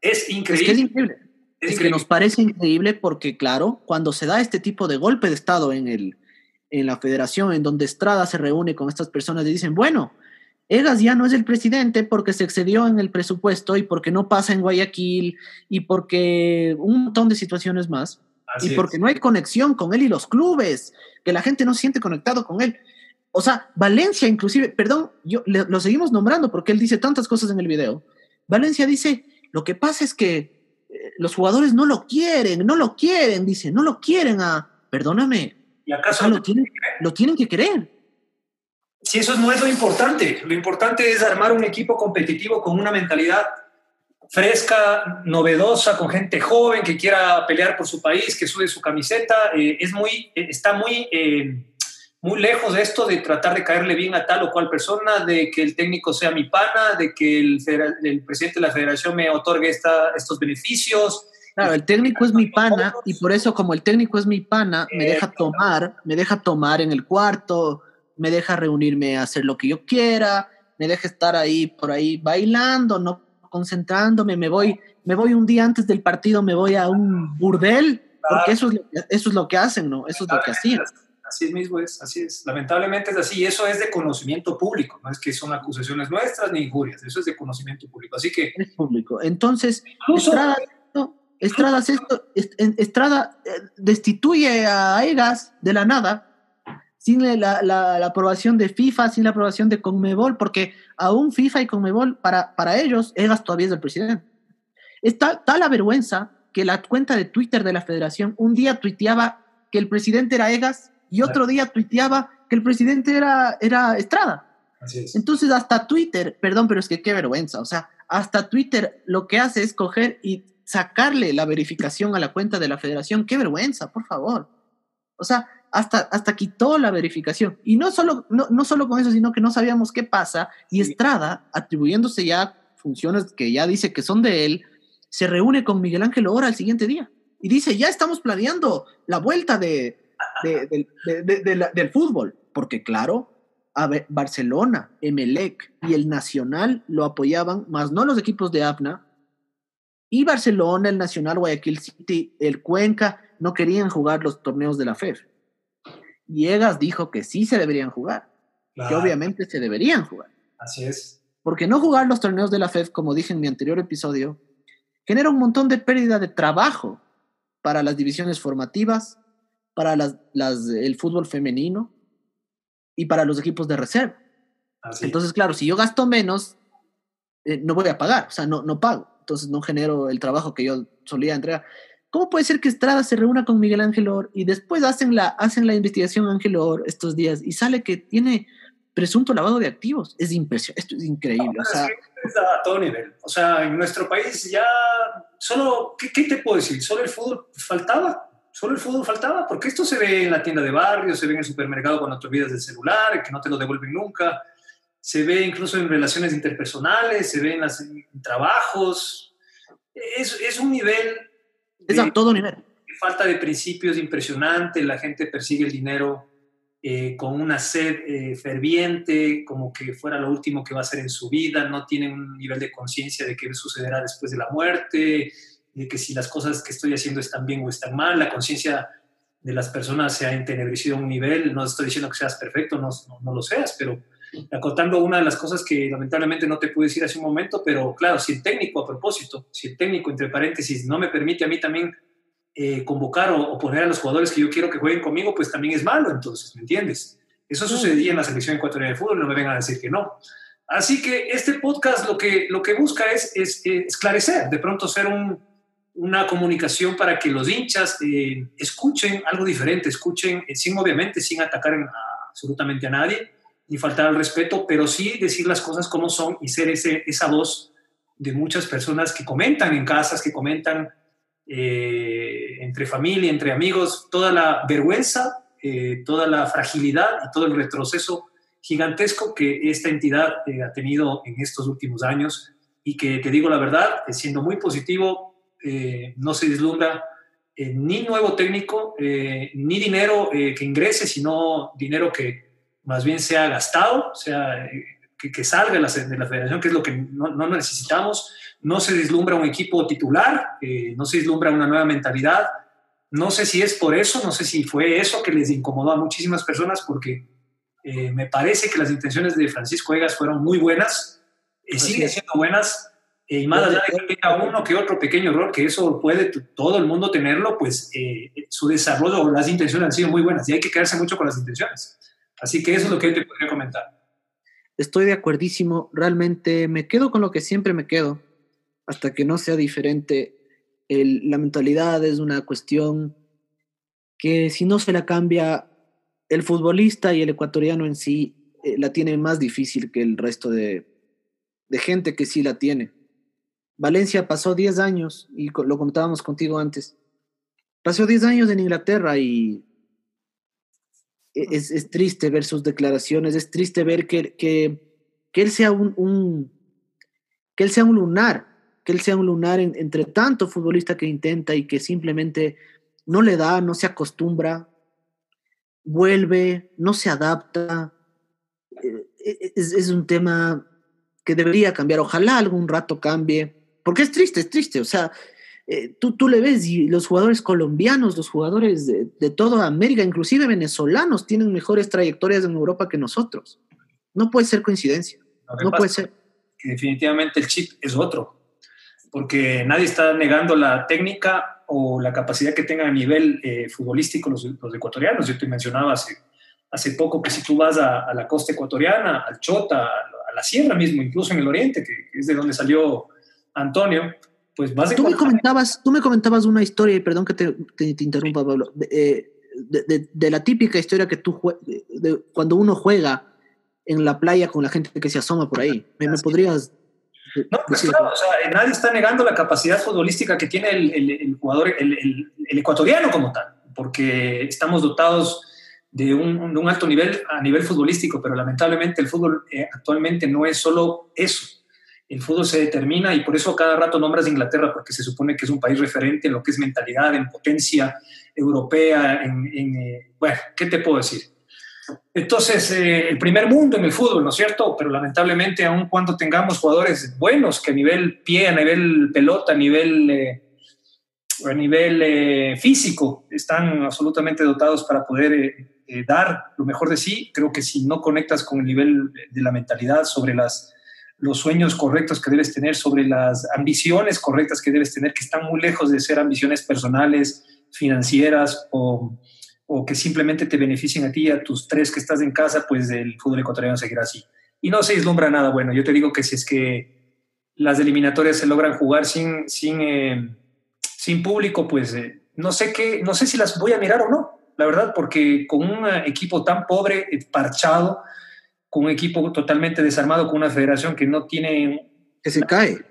Es increíble. Es, es increíble. Es, que nos parece increíble porque, claro, cuando se da este tipo de golpe de Estado en, el, en la federación, en donde Estrada se reúne con estas personas y dicen, bueno, Egas ya no es el presidente porque se excedió en el presupuesto y porque no pasa en Guayaquil y porque un montón de situaciones más. y porque no hay conexión con él y los clubes, que la gente no se siente conectado con él. O sea, Valencia inclusive, perdón, yo lo seguimos nombrando porque él dice tantas cosas en el video. Valencia dice, lo que pasa es que los jugadores no lo quieren, no lo quieren, dice, no lo quieren a, perdóname, ¿Y acaso lo, tienen, lo tienen que querer? Si eso no es lo importante, lo importante es armar un equipo competitivo con una mentalidad fresca, novedosa, con gente joven que quiera pelear por su país, que sube su camiseta, eh, es muy, eh, está muy... Eh, muy lejos de esto de tratar de caerle bien a tal o cual persona, de que el técnico sea mi pana, de que el, el presidente de la federación me otorgue esta, estos beneficios. Claro, el técnico es mi pana y por eso como el técnico es mi pana, me deja tomar, me deja tomar en el cuarto, me deja reunirme a hacer lo que yo quiera, me deja estar ahí por ahí bailando, no concentrándome, me voy, me voy un día antes del partido, me voy a un burdel, porque eso es lo que, eso es lo que hacen, ¿no? Eso es lo que hacían así mismo es, así es. Lamentablemente es así, y eso es de conocimiento público, no es que son acusaciones nuestras ni injurias, eso es de conocimiento público, así que... Es público. Entonces, Estrada, Estrada, esto, Estrada eh, destituye a EGAS de la nada, sin la, la, aprobación de FIFA, sin la aprobación de Conmebol, porque aún FIFA y Conmebol, para, para ellos, EGAS todavía es el presidente. Está tal la vergüenza que la cuenta de Twitter de la federación un día tuiteaba que el presidente era EGAS y otro día tuiteaba que el presidente era, era Estrada. Entonces hasta Twitter, perdón, pero es que qué vergüenza, o sea, hasta Twitter lo que hace es coger y sacarle la verificación a la cuenta de la federación, qué vergüenza, por favor. O sea, hasta, hasta quitó la verificación. Y no solo, no, no solo con eso, sino que no sabíamos qué pasa. Y Estrada, atribuyéndose ya funciones que ya dice que son de él, se reúne con Miguel Ángel Ora al siguiente día. Y dice, ya estamos planeando la vuelta de, del fútbol, porque claro, a Barcelona, Emelec y el Nacional lo apoyaban, más no los equipos de APNA, y Barcelona, el Nacional, Guayaquil City, el Cuenca, no querían jugar los torneos de la FEF. Y Egas dijo que sí se deberían jugar, que obviamente se deberían jugar. Así es. Porque no jugar los torneos de la FEF, como dije en mi anterior episodio, genera un montón de pérdida de trabajo para las divisiones formativas, para las, las, el fútbol femenino y para los equipos de reserva. Entonces, claro, si yo gasto menos, eh, no voy a pagar, o sea, no, no pago. Entonces no genero el trabajo que yo solía entregar. ¿Cómo puede ser que Estrada se reúna con Miguel Ángel Or y después hacen la, hacen la investigación Ángel Or estos días y sale que tiene presunto lavado de activos. Es impresionante, esto es increíble. o sea, es a todo nivel. O sea, en nuestro país ya solo, ¿qué, ¿qué, te puedo decir? Solo el fútbol faltaba. Solo el fútbol faltaba, porque esto se ve en la tienda de barrio, se ve en el supermercado cuando te olvidas del celular, que no te lo devuelven nunca, se ve incluso en relaciones interpersonales, se ve en, las, en trabajos. Es, es un nivel... Es a todo nivel. Falta de principios impresionante, la gente persigue el dinero eh, con una sed eh, ferviente, como que fuera lo último que va a hacer en su vida, no tienen un nivel de conciencia de qué sucederá después de la muerte, de que si las cosas que estoy haciendo están bien o están mal, la conciencia de las personas se ha entenebrecido a un nivel, no estoy diciendo que seas perfecto, no, no, no, lo seas, pero acotando una de las cosas que lamentablemente no te pude decir hace un momento, pero claro, si el técnico, a propósito, si el técnico, entre paréntesis, no me permite a mí también eh, convocar o, o, poner a los jugadores que yo quiero que jueguen conmigo, pues también es malo, entonces, ¿me entiendes? Eso sucedía en la selección ecuatoriana de fútbol, no me vengan a decir que no. Así que este podcast lo que, lo que busca es, es, es esclarecer, de pronto ser un, una comunicación para que los hinchas eh, escuchen algo diferente, escuchen, eh, sin obviamente, sin atacar absolutamente a nadie, ni faltar al respeto, pero sí decir las cosas como son y ser ese, esa voz de muchas personas que comentan en casas, que comentan eh, entre familia, entre amigos, toda la vergüenza, toda la fragilidad y todo el retroceso gigantesco que esta entidad ha tenido en estos últimos años. Y que, te digo la verdad, siendo muy positivo, eh, no se deslumbra ni nuevo técnico, ni dinero que ingrese, sino dinero que más bien sea gastado, sea, que, que salga de la, de la, federación, que es lo que no, no necesitamos no se deslumbra un equipo titular, eh, no se deslumbra una nueva mentalidad. No sé si es por eso, no sé si fue eso que les incomodó a muchísimas personas, porque eh, me parece que las intenciones de Francisco Egas fueron muy buenas, eh, siguen siendo buenas, eh, y más allá de que tenga uno que otro pequeño error, que eso puede todo el mundo tenerlo, pues su desarrollo o las intenciones han sido muy buenas y hay que quedarse mucho con las intenciones. Así que eso es lo que yo te podría comentar. Estoy de acuerdísimo, realmente me quedo con lo que siempre me quedo hasta que no sea diferente. El, la mentalidad es una cuestión que si no se la cambia, el futbolista y el ecuatoriano en sí eh, la tiene más difícil que el resto de, de gente que sí la tiene. Valencia pasó 10 años, y lo contábamos contigo antes, pasó 10 años en Inglaterra y e, es, triste ver sus declaraciones, es triste ver que, que, que él sea un, un, que él sea un lunar, que él sea un lunar en, entre tanto futbolista que intenta y que simplemente no le da, no se acostumbra, vuelve, no se adapta. Eh, es, es, un tema que debería cambiar. Ojalá algún rato cambie, porque es triste, es triste. O sea, eh, tú, tú le ves y los jugadores colombianos, los jugadores de, de toda América, inclusive venezolanos, tienen mejores trayectorias en Europa que nosotros. No puede ser coincidencia. No, puede ser. Que definitivamente el chip es otro porque nadie está negando la técnica o la capacidad que tengan a nivel eh, futbolístico los, los, ecuatorianos. Yo te mencionaba hace, hace poco que si tú vas a, a la costa ecuatoriana, al Chota, a la sierra mismo, incluso en el oriente, que, que es de donde salió Antonio, pues a tú me comentabas Tú me comentabas una historia, y perdón que te, te, te interrumpa, Pablo, de, eh, de, de, la típica historia que tú, de, cuando uno juega en la playa con la gente que se asoma por ahí. ¿Me, me podrías no, pues claro, o sea, nadie está negando la capacidad futbolística que tiene el, el, el jugador, el, el, ecuatoriano como tal, porque estamos dotados de un, de un, alto nivel a nivel futbolístico, pero lamentablemente el fútbol eh, actualmente no es solo eso. El fútbol se determina y por eso cada rato nombras Inglaterra, porque se supone que es un país referente en lo que es mentalidad, en potencia europea, en, eh, bueno, ¿qué te puedo decir? Entonces, eh, el primer mundo en el fútbol, ¿no es cierto? Pero lamentablemente, aun cuando tengamos jugadores buenos que a nivel pie, a nivel pelota, a nivel, eh, a nivel eh, físico, están absolutamente dotados para poder dar lo mejor de sí, creo que si no conectas con el nivel de la mentalidad sobre las, los sueños correctos que debes tener, sobre las ambiciones correctas que debes tener, que están muy lejos de ser ambiciones personales, financieras o o que simplemente te beneficien a ti y a tus tres que estás en casa, pues el fútbol ecuatoriano seguirá así. Y no se vislumbra nada bueno. Yo te digo que si es que las eliminatorias se logran jugar sin, sin, eh, sin público, pues eh, no, sé qué, no sé si las voy a mirar o no, la verdad, porque con un equipo tan pobre, eh, parchado, con un equipo totalmente desarmado, con una federación que no tiene... Que se cae.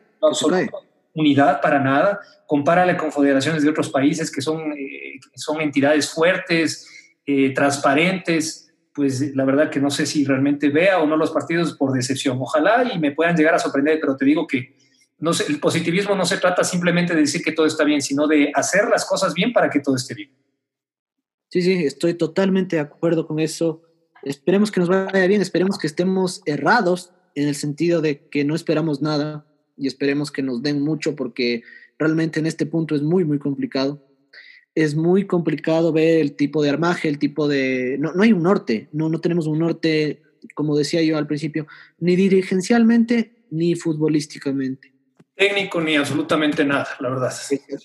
Unidad para nada. Compárale con federaciones de otros países que son, eh, son entidades fuertes, eh, transparentes. Pues la verdad que no sé si realmente vea o no los partidos por decepción. Ojalá y me puedan llegar a sorprender, pero te digo que no el positivismo no se trata simplemente de decir que todo está bien, sino de hacer las cosas bien para que todo esté bien. Sí, sí, estoy totalmente de acuerdo con eso. Esperemos que nos vaya bien, esperemos que estemos errados en el sentido de que no esperamos nada y esperemos que nos den mucho porque realmente en este punto es muy, muy complicado. Es muy complicado ver el tipo de armaje, el tipo de... No, no hay un norte, no, no tenemos un norte, como decía yo al principio, ni dirigencialmente ni futbolísticamente técnico ni absolutamente nada, la verdad.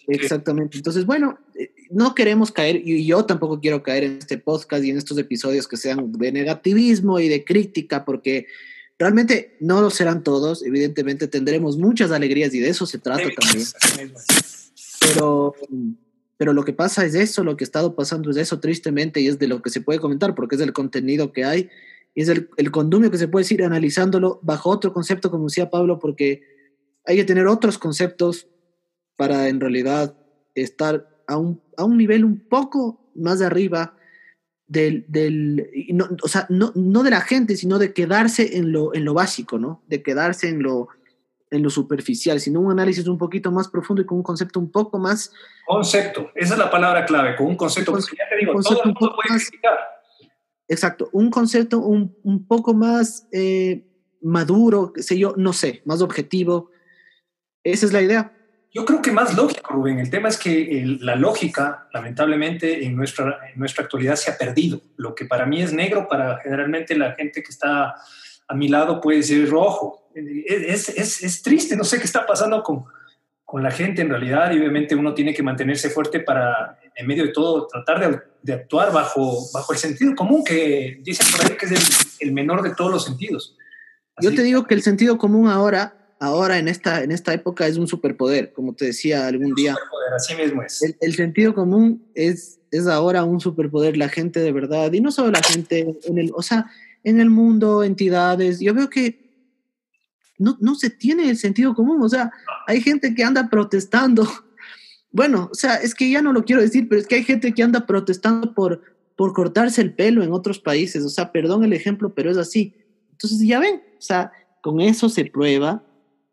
Exactamente. Entonces, bueno, eh, no queremos caer, y yo tampoco quiero caer en este podcast y en estos episodios que sean de negativismo y de crítica, porque realmente no lo serán todos. Evidentemente tendremos muchas alegrías y de eso se trata también. Pero, pero lo que pasa es eso, lo que ha estado pasando es eso, tristemente, y es de lo que se puede comentar, porque es el contenido que hay, y es el, el condumio que se puede decir analizándolo bajo otro concepto, como decía Pablo, porque hay que tener otros conceptos para en realidad estar a un, a un nivel un poco más arriba del, del no, o sea, no, no, de la gente, sino de quedarse en lo, en lo básico, ¿no? De quedarse en lo, en lo superficial, sino un análisis un poquito más profundo y con un concepto un poco más... Concepto, esa es la palabra clave, con un concepto, porque ya te digo, todo el mundo puede explicar. Exacto, un concepto un, un poco más eh, maduro, qué sé yo, no sé, más objetivo, esa es la idea. Yo creo que más lógico, Rubén. El tema es que la lógica, lamentablemente, en nuestra, en nuestra actualidad se ha perdido. Lo que para mí es negro, para generalmente la gente que está a mi lado puede ser rojo. Es, es, es triste, no sé qué está pasando con, con, la gente en realidad y obviamente uno tiene que mantenerse fuerte para, en medio de todo, tratar de, de actuar bajo, bajo el sentido común que dicen por ahí que es el, el menor de todos los sentidos. Yo te digo que el sentido común ahora ahora en esta, en esta época es un superpoder, como te decía algún día. Superpoder, así mismo es. El, sentido común es, es ahora un superpoder, la gente de verdad, y no solo la gente, en el, o sea, en el mundo, entidades, yo veo que no, no se tiene el sentido común, o sea, hay gente que anda protestando. Bueno, o sea, es que ya no lo quiero decir, pero es que hay gente que anda protestando por, por cortarse el pelo en otros países, o sea, perdón el ejemplo, pero es así. Entonces, ya ven, o sea, con eso se prueba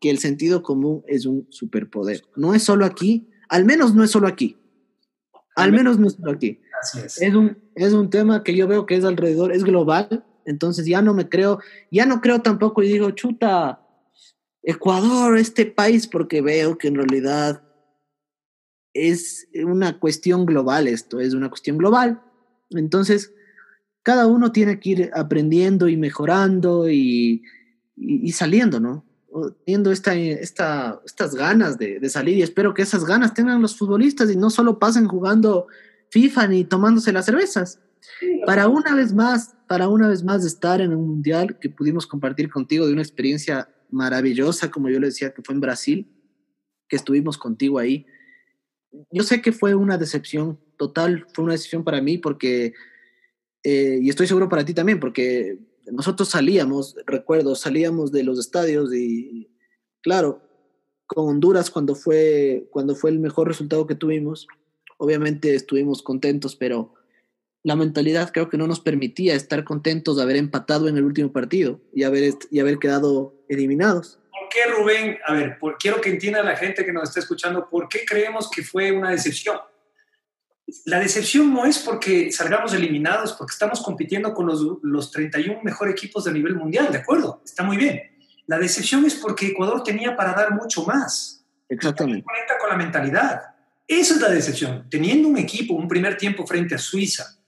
que el sentido común es un superpoder. No es solo aquí, al menos no es solo aquí. Al menos no es solo aquí. es. un, es un tema que yo veo que es alrededor, es global, entonces ya no me creo, ya no creo tampoco y digo, chuta, Ecuador, este país, porque veo que en realidad es una cuestión global esto, es una cuestión global. Entonces, cada uno tiene que ir aprendiendo y mejorando y, y saliendo, ¿no? Teniendo esta, esta, estas ganas de, de, salir y espero que esas ganas tengan los futbolistas y no solo pasen jugando FIFA ni tomándose las cervezas. Para una vez más, para una vez más estar en un mundial que pudimos compartir contigo de una experiencia maravillosa, como yo le decía, que fue en Brasil, que estuvimos contigo ahí. Yo sé que fue una decepción total, fue una decepción para mí porque, eh, y estoy seguro para ti también, porque nosotros salíamos, recuerdo, salíamos de los estadios y, claro, con Honduras cuando fue, cuando fue el mejor resultado que tuvimos, obviamente estuvimos contentos, pero la mentalidad creo que no nos permitía estar contentos de haber empatado en el último partido y haber, y haber quedado eliminados. ¿Por qué, Rubén? A ver, quiero que entienda la gente que nos está escuchando, ¿por qué creemos que fue una decepción? La decepción no es porque salgamos eliminados, porque estamos compitiendo con los, los 31 mejores equipos de nivel mundial, ¿de acuerdo? Está muy bien. La decepción es porque Ecuador tenía para dar mucho más. Exactamente. Conecta con la mentalidad. Esa es la decepción. Teniendo un equipo, un primer tiempo frente a Suiza,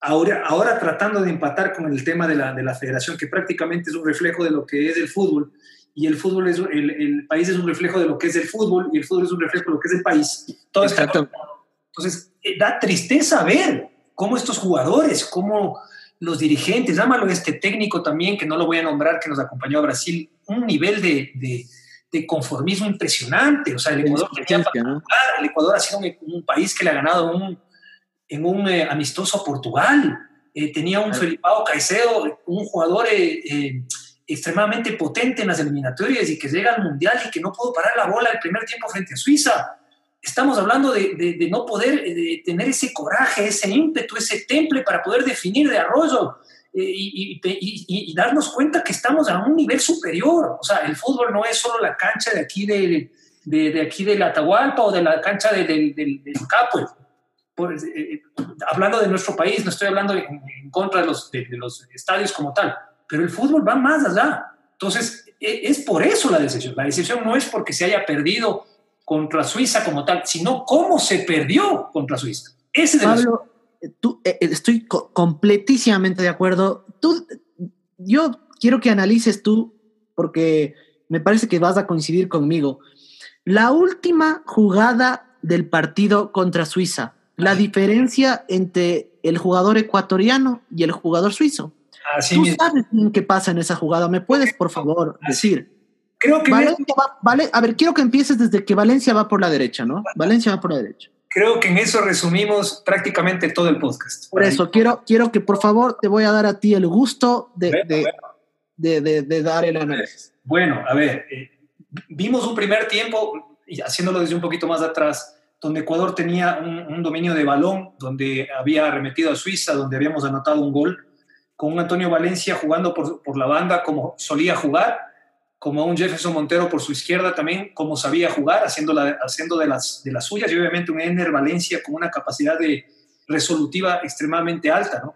ahora, ahora tratando de empatar con el tema de la, de la federación, que prácticamente es un reflejo de lo que es el fútbol, y el fútbol es, el, el país es un reflejo de lo que es el fútbol, y el fútbol es un reflejo de lo que es el país. Todo Exacto. Entonces, eh, da tristeza ver cómo estos jugadores, cómo los dirigentes, llámalo este técnico también, que no lo voy a nombrar, que nos acompañó a Brasil, un nivel de, de, conformismo impresionante. O sea, el Ecuador, el Ecuador ha sido un, país que le ha ganado un, en un eh, amistoso a Portugal. eh, tenía un Felipao Caicedo, un jugador eh, eh, extremadamente potente en las eliminatorias y que llega al Mundial y que no pudo parar la bola el primer tiempo frente a Suiza. Estamos hablando de, de, no poder tener ese coraje, ese ímpetu, ese temple para poder definir de arroyo y, y, y, darnos cuenta que estamos a un nivel superior. O sea, el fútbol no es solo la cancha de aquí de, de, aquí de la Atahualpa o de la cancha del de, Capo. Eh, hablando de nuestro país, no estoy hablando en, contra de los, de, los estadios como tal, pero el fútbol va más allá. Entonces, e, es por eso la decisión. La decisión no es porque se haya perdido contra Suiza como tal, sino cómo se perdió contra Suiza. Ese Pablo, tú, eh, eh, estoy completísimamente de acuerdo. Tú, yo quiero que analices tú, porque me parece que vas a coincidir conmigo. La última jugada del partido contra Suiza, la diferencia entre el jugador ecuatoriano y el jugador suizo. Así ¿Tú sabes qué pasa en esa jugada? ¿Me puedes, por favor, decir? Creo que vale, a ver, quiero que empieces desde que Valencia va por la derecha, ¿no? Valencia va por la derecha. Creo que en eso resumimos prácticamente todo el podcast. Por eso, quiero, quiero que por favor te voy a dar a ti el gusto de, de, dar el análisis. Bueno, a ver, eh, vimos un primer tiempo, y haciéndolo desde un poquito más atrás, donde Ecuador tenía un, dominio de balón, donde había arremetido a Suiza, donde habíamos anotado un gol, con un Antonio Valencia jugando por, por la banda como solía jugar, como un Jefferson Montero por su izquierda también, como sabía jugar, haciendo, haciendo de, las, de las suyas, y obviamente un Ener Valencia con una capacidad de resolutiva extremadamente alta, ¿no?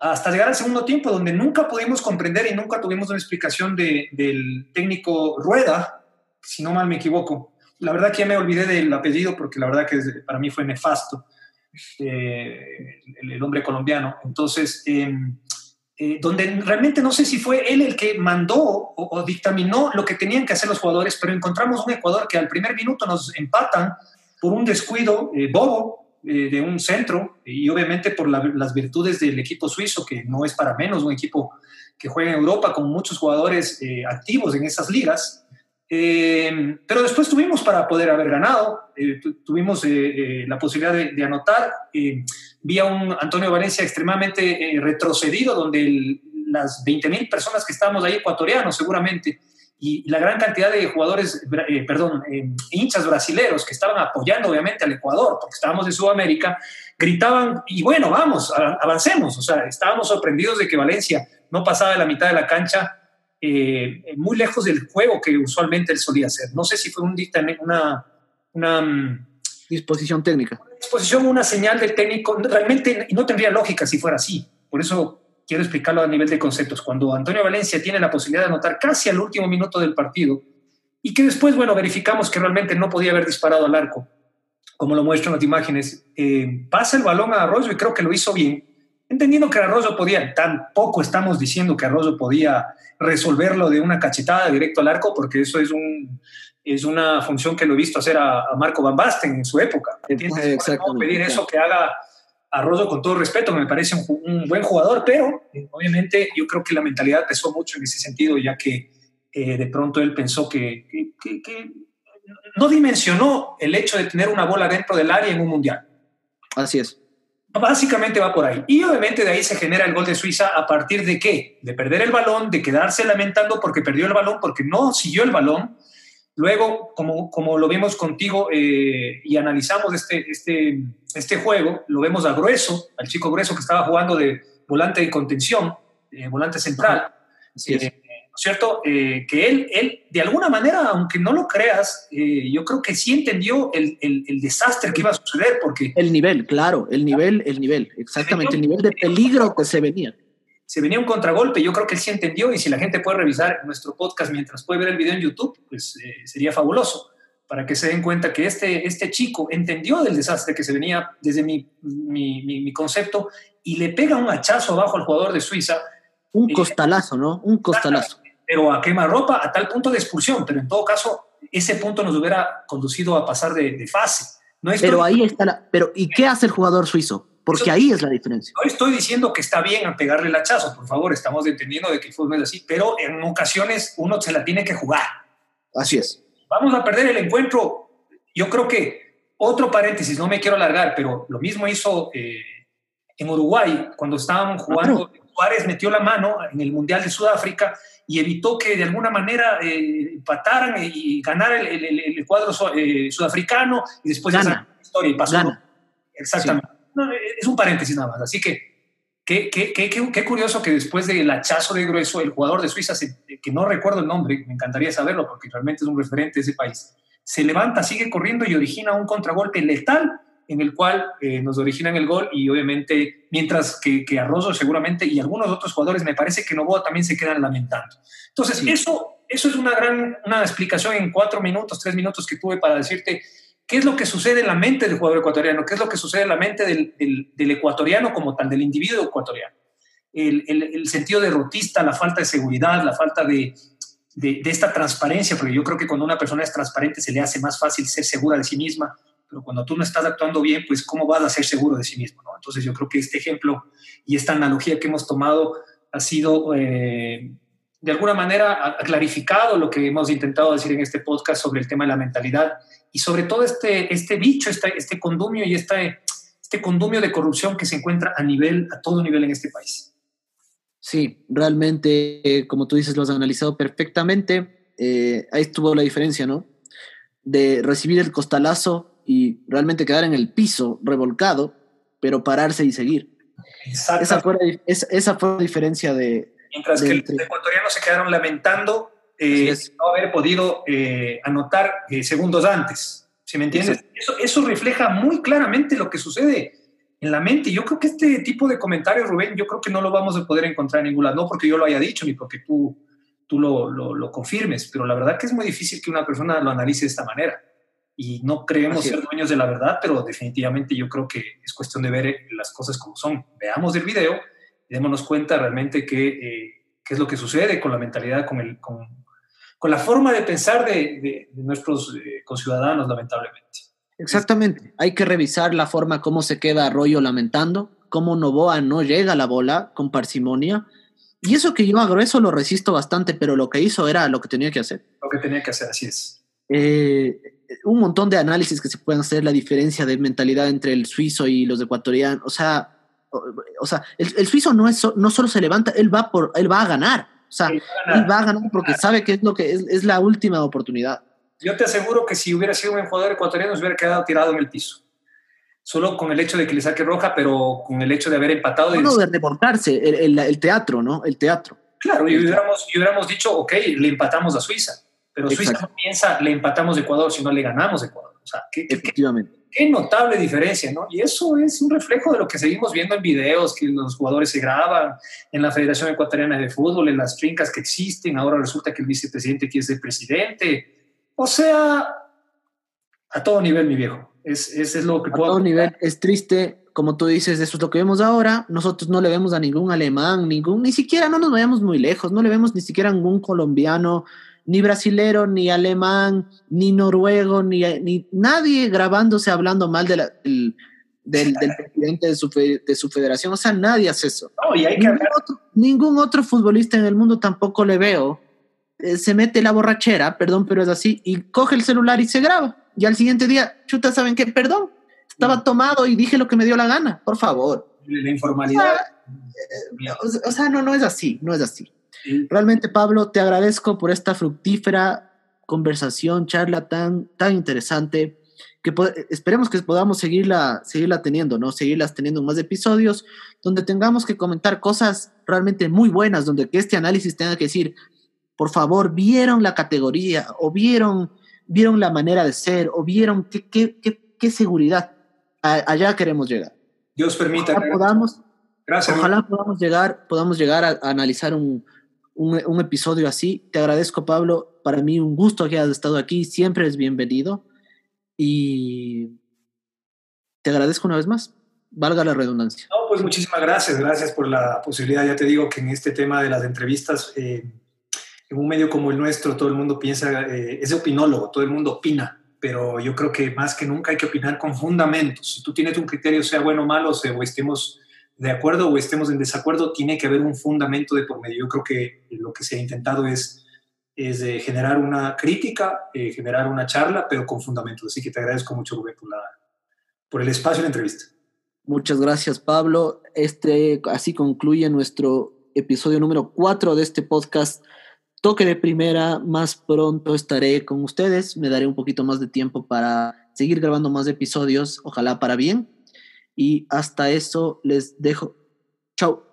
Hasta llegar al segundo tiempo, donde nunca pudimos comprender y nunca tuvimos una explicación del técnico Rueda, si no mal me equivoco, la verdad que ya me olvidé del apellido porque la verdad que para mí fue nefasto, eh, el, hombre colombiano. Entonces, em, eh, donde realmente no sé si fue él el que mandó o, dictaminó lo que tenían que hacer los jugadores, pero encontramos un Ecuador que al primer minuto nos empatan por un descuido eh, bobo de un centro y obviamente por las virtudes del equipo suizo, que no es para menos un equipo que juega en Europa con muchos jugadores activos en esas ligas. Eh, pero después tuvimos para poder haber ganado, eh, tuvimos eh, la posibilidad de, anotar. vi a un Antonio Valencia extremadamente retrocedido, donde las 20.000 personas que estábamos ahí, ecuatorianos seguramente, y, la gran cantidad de jugadores, perdón, hinchas brasileros que estaban apoyando obviamente al Ecuador, porque estábamos en Sudamérica, gritaban, y bueno, vamos, avancemos. O sea, estábamos sorprendidos de que Valencia no pasaba de la mitad de la cancha eh, muy lejos del juego que usualmente él solía hacer. No sé si fue un una, una mm, disposición técnica. disposición, una señal del técnico. Realmente no tendría lógica si fuera así. Por eso quiero explicarlo a nivel de conceptos. Cuando Antonio Valencia tiene la posibilidad de anotar casi al último minuto del partido y que después, bueno, verificamos que realmente no podía haber disparado al arco, como lo muestran las imágenes, eh, pasa el balón a Arroyo y creo que lo hizo bien entendiendo que Arroyo podía, tampoco estamos diciendo que Arroyo podía resolverlo de una cachetada directo al arco, porque eso es, un, es una función que lo he visto hacer a, Marco Van Basten en su época. ¿Entiendes? pedir eso que haga Arroyo con todo respeto, me parece un, buen jugador, pero eh, obviamente yo creo que la mentalidad pesó mucho en ese sentido, ya que eh, de pronto él pensó que, que no dimensionó el hecho de tener una bola dentro del área en un mundial. Así es. Básicamente va por ahí. Y obviamente de ahí se genera el gol de Suiza a partir de qué? De perder el balón, de quedarse lamentando porque perdió el balón, porque no siguió el balón. Luego, como, como lo vemos contigo eh, y analizamos este, este, este juego, lo vemos a Grueso, al chico Grueso que estaba jugando de volante de contención, eh, volante central. Sí, cierto? Eh, que él, él, de alguna manera, aunque no lo creas, eh, yo creo que sí entendió el, el, desastre que iba a suceder, porque... El nivel, claro, el nivel, el nivel, exactamente, el nivel de peligro que se venía. Se venía un contragolpe, yo creo que él sí entendió, y si la gente puede revisar nuestro podcast mientras puede ver el video en YouTube, pues eh, sería fabuloso, para que se den cuenta que este, este chico entendió del desastre que se venía desde mi, mi, mi concepto, y le pega un hachazo abajo al jugador de Suiza, un costalazo, ¿no? Un costalazo pero a quemarropa a tal punto de expulsión, pero en todo caso ese punto nos hubiera conducido a pasar de, fase. No pero ahí está la, pero ¿y qué hace el jugador suizo? Porque ahí es la diferencia. No estoy diciendo que está bien a pegarle el hachazo, por favor, estamos entendiendo de que el fútbol es así, pero en ocasiones uno se la tiene que jugar. Así es. Vamos a perder el encuentro. Yo creo que otro paréntesis, no me quiero alargar, pero lo mismo hizo eh, en Uruguay, cuando estaban jugando, Juárez metió la mano en el Mundial de Sudáfrica y evitó que de alguna manera eh, empataran y ganara el, cuadro eh, sudafricano y después Gana. esa historia y pasó. Exactamente. No, es un paréntesis nada más. Así que Qué, qué, qué, qué, curioso que después del hachazo de grueso, el jugador de Suiza, que no recuerdo el nombre, me encantaría saberlo porque realmente es un referente de ese país, se levanta, sigue corriendo y origina un contragolpe letal en el cual eh, nos originan el gol y obviamente, mientras que, que Arrozo seguramente y algunos otros jugadores, me parece que Novoa también se quedan lamentando. Entonces, sí. eso, eso es una gran una explicación en cuatro minutos, tres minutos que tuve para decirte qué es lo que sucede en la mente del jugador ecuatoriano, qué es lo que sucede en la mente del, del, del ecuatoriano como tal, del individuo ecuatoriano. El, el, el, sentido derrotista, la falta de seguridad, la falta de, de, de, esta transparencia, porque yo creo que cuando una persona es transparente se le hace más fácil ser segura de sí misma, pero cuando tú no estás actuando bien, pues ¿cómo vas a ser seguro de sí mismo? ¿no? Entonces yo creo que este ejemplo y esta analogía que hemos tomado ha sido... Eh, de alguna manera ha clarificado lo que hemos intentado decir en este podcast sobre el tema de la mentalidad y sobre todo este, este bicho, este, este condumio y este, este condumio de corrupción que se encuentra a nivel, a todo nivel en este país. Sí, realmente, eh, como tú dices, lo has analizado perfectamente. Eh, ahí estuvo la diferencia, ¿no? De recibir el costalazo y realmente quedar en el piso, revolcado, pero pararse y seguir. Exacto. Esa fue, la, esa, fue la diferencia de, Mientras que los ecuatorianos se quedaron lamentando eh, no haber podido eh, anotar eh, segundos antes. ¿Sí me entiendes? Eso, eso, refleja muy claramente lo que sucede en la mente. Yo creo que este tipo de comentarios, Rubén, yo creo que no lo vamos a poder encontrar en ningún lado. No porque yo lo haya dicho ni porque tú, tú lo, lo, lo confirmes, pero la verdad que es muy difícil que una persona lo analice de esta manera. Y no creemos ser dueños de la verdad, pero definitivamente yo creo que es cuestión de ver las cosas como son. Veamos el video démonos cuenta realmente qué eh, qué es lo que sucede con la mentalidad, con, el, con, con la forma de pensar de, de, de nuestros eh, conciudadanos, lamentablemente. Exactamente. Hay que revisar la forma como se queda Arroyo lamentando, cómo Novoa no llega a la bola con parsimonia. Y eso que yo a grueso lo resisto bastante, pero lo que hizo era lo que tenía que hacer. Lo que tenía que hacer, así es. Eh, un montón de análisis que se pueden hacer, la diferencia de mentalidad entre el suizo y los ecuatorianos. O sea, o, o sea, el, el, suizo no, es, no solo se levanta, él va, por, él va a ganar. O sea, él va a ganar, él va a ganar porque sabe que es, lo que es, es, la última oportunidad. Yo te aseguro que si hubiera sido un jugador ecuatoriano, se hubiera quedado tirado en el piso. Solo con el hecho de que le saque roja, pero con el hecho de haber empatado. No de reportarse, el, el, el, teatro, ¿no? El teatro. Claro, y hubiéramos, y hubiéramos dicho, ok, le empatamos a Suiza. Pero Suiza Exacto. no piensa, le empatamos a Ecuador, sino le ganamos a Ecuador. O sea, ¿qué, Efectivamente. Qué, qué, notable diferencia, ¿no? Y eso es un reflejo de lo que seguimos viendo en videos, que los jugadores se graban en la Federación Ecuatoriana de Fútbol, en las fincas que existen. Ahora resulta que el vicepresidente quiere ser presidente. O sea, a todo nivel, mi viejo. Es, es, es lo que a puedo. A todo nivel. Es triste, como tú dices, eso es lo que vemos ahora. Nosotros no le vemos a ningún alemán, ningún, ni siquiera no nos vayamos muy lejos, no le vemos ni siquiera a ningún colombiano ni brasilero, ni alemán, ni noruego, ni, ni nadie grabándose hablando mal de la, del, del, del, presidente de su, de su, federación. O sea, nadie hace eso. No, y hay ningún, otro, ningún, otro, futbolista en el mundo tampoco le veo. Eh, se mete la borrachera, perdón, pero es así, y coge el celular y se graba. Y al siguiente día, chuta, ¿saben qué? Perdón, estaba no. tomado y dije lo que me dio la gana, por favor. La informalidad. O sea, o, o sea no, no es así, no es así. Realmente, Pablo, te agradezco por esta fructífera conversación, charla tan, tan interesante, que esperemos que podamos seguirla, seguirla teniendo, ¿no? Seguirlas teniendo en más episodios, donde tengamos que comentar cosas realmente muy buenas, donde que este análisis tenga que decir, por favor, vieron la categoría, o vieron, vieron la manera de ser, o vieron qué, qué, qué, qué seguridad. A, allá queremos llegar. Dios permita. Ojalá podamos, Gracias. Ojalá podamos llegar, podamos llegar a, a analizar un, un, episodio así. Te agradezco, Pablo. Para mí un gusto que hayas estado aquí. Siempre es bienvenido. Y te agradezco una vez más. Valga la redundancia. No, pues muchísimas gracias. Gracias por la posibilidad. Ya te digo que en este tema de las entrevistas, eh, en un medio como el nuestro, todo el mundo piensa, eh, es opinólogo, todo el mundo opina. Pero yo creo que más que nunca hay que opinar con fundamentos. Si tú tienes un criterio, sea bueno o malo, o estemos de acuerdo o estemos en desacuerdo, tiene que haber un fundamento de por medio. Yo creo que lo que se ha intentado es, es de generar una crítica, eh, generar una charla, pero con fundamento. Así que te agradezco mucho, Rubén, por, la, por el espacio y la entrevista. Muchas gracias, Pablo. Este, así concluye nuestro episodio número 4 de este podcast. Toque de primera, más pronto estaré con ustedes. Me daré un poquito más de tiempo para seguir grabando más episodios, ojalá para bien. Y hasta eso les dejo. Chao.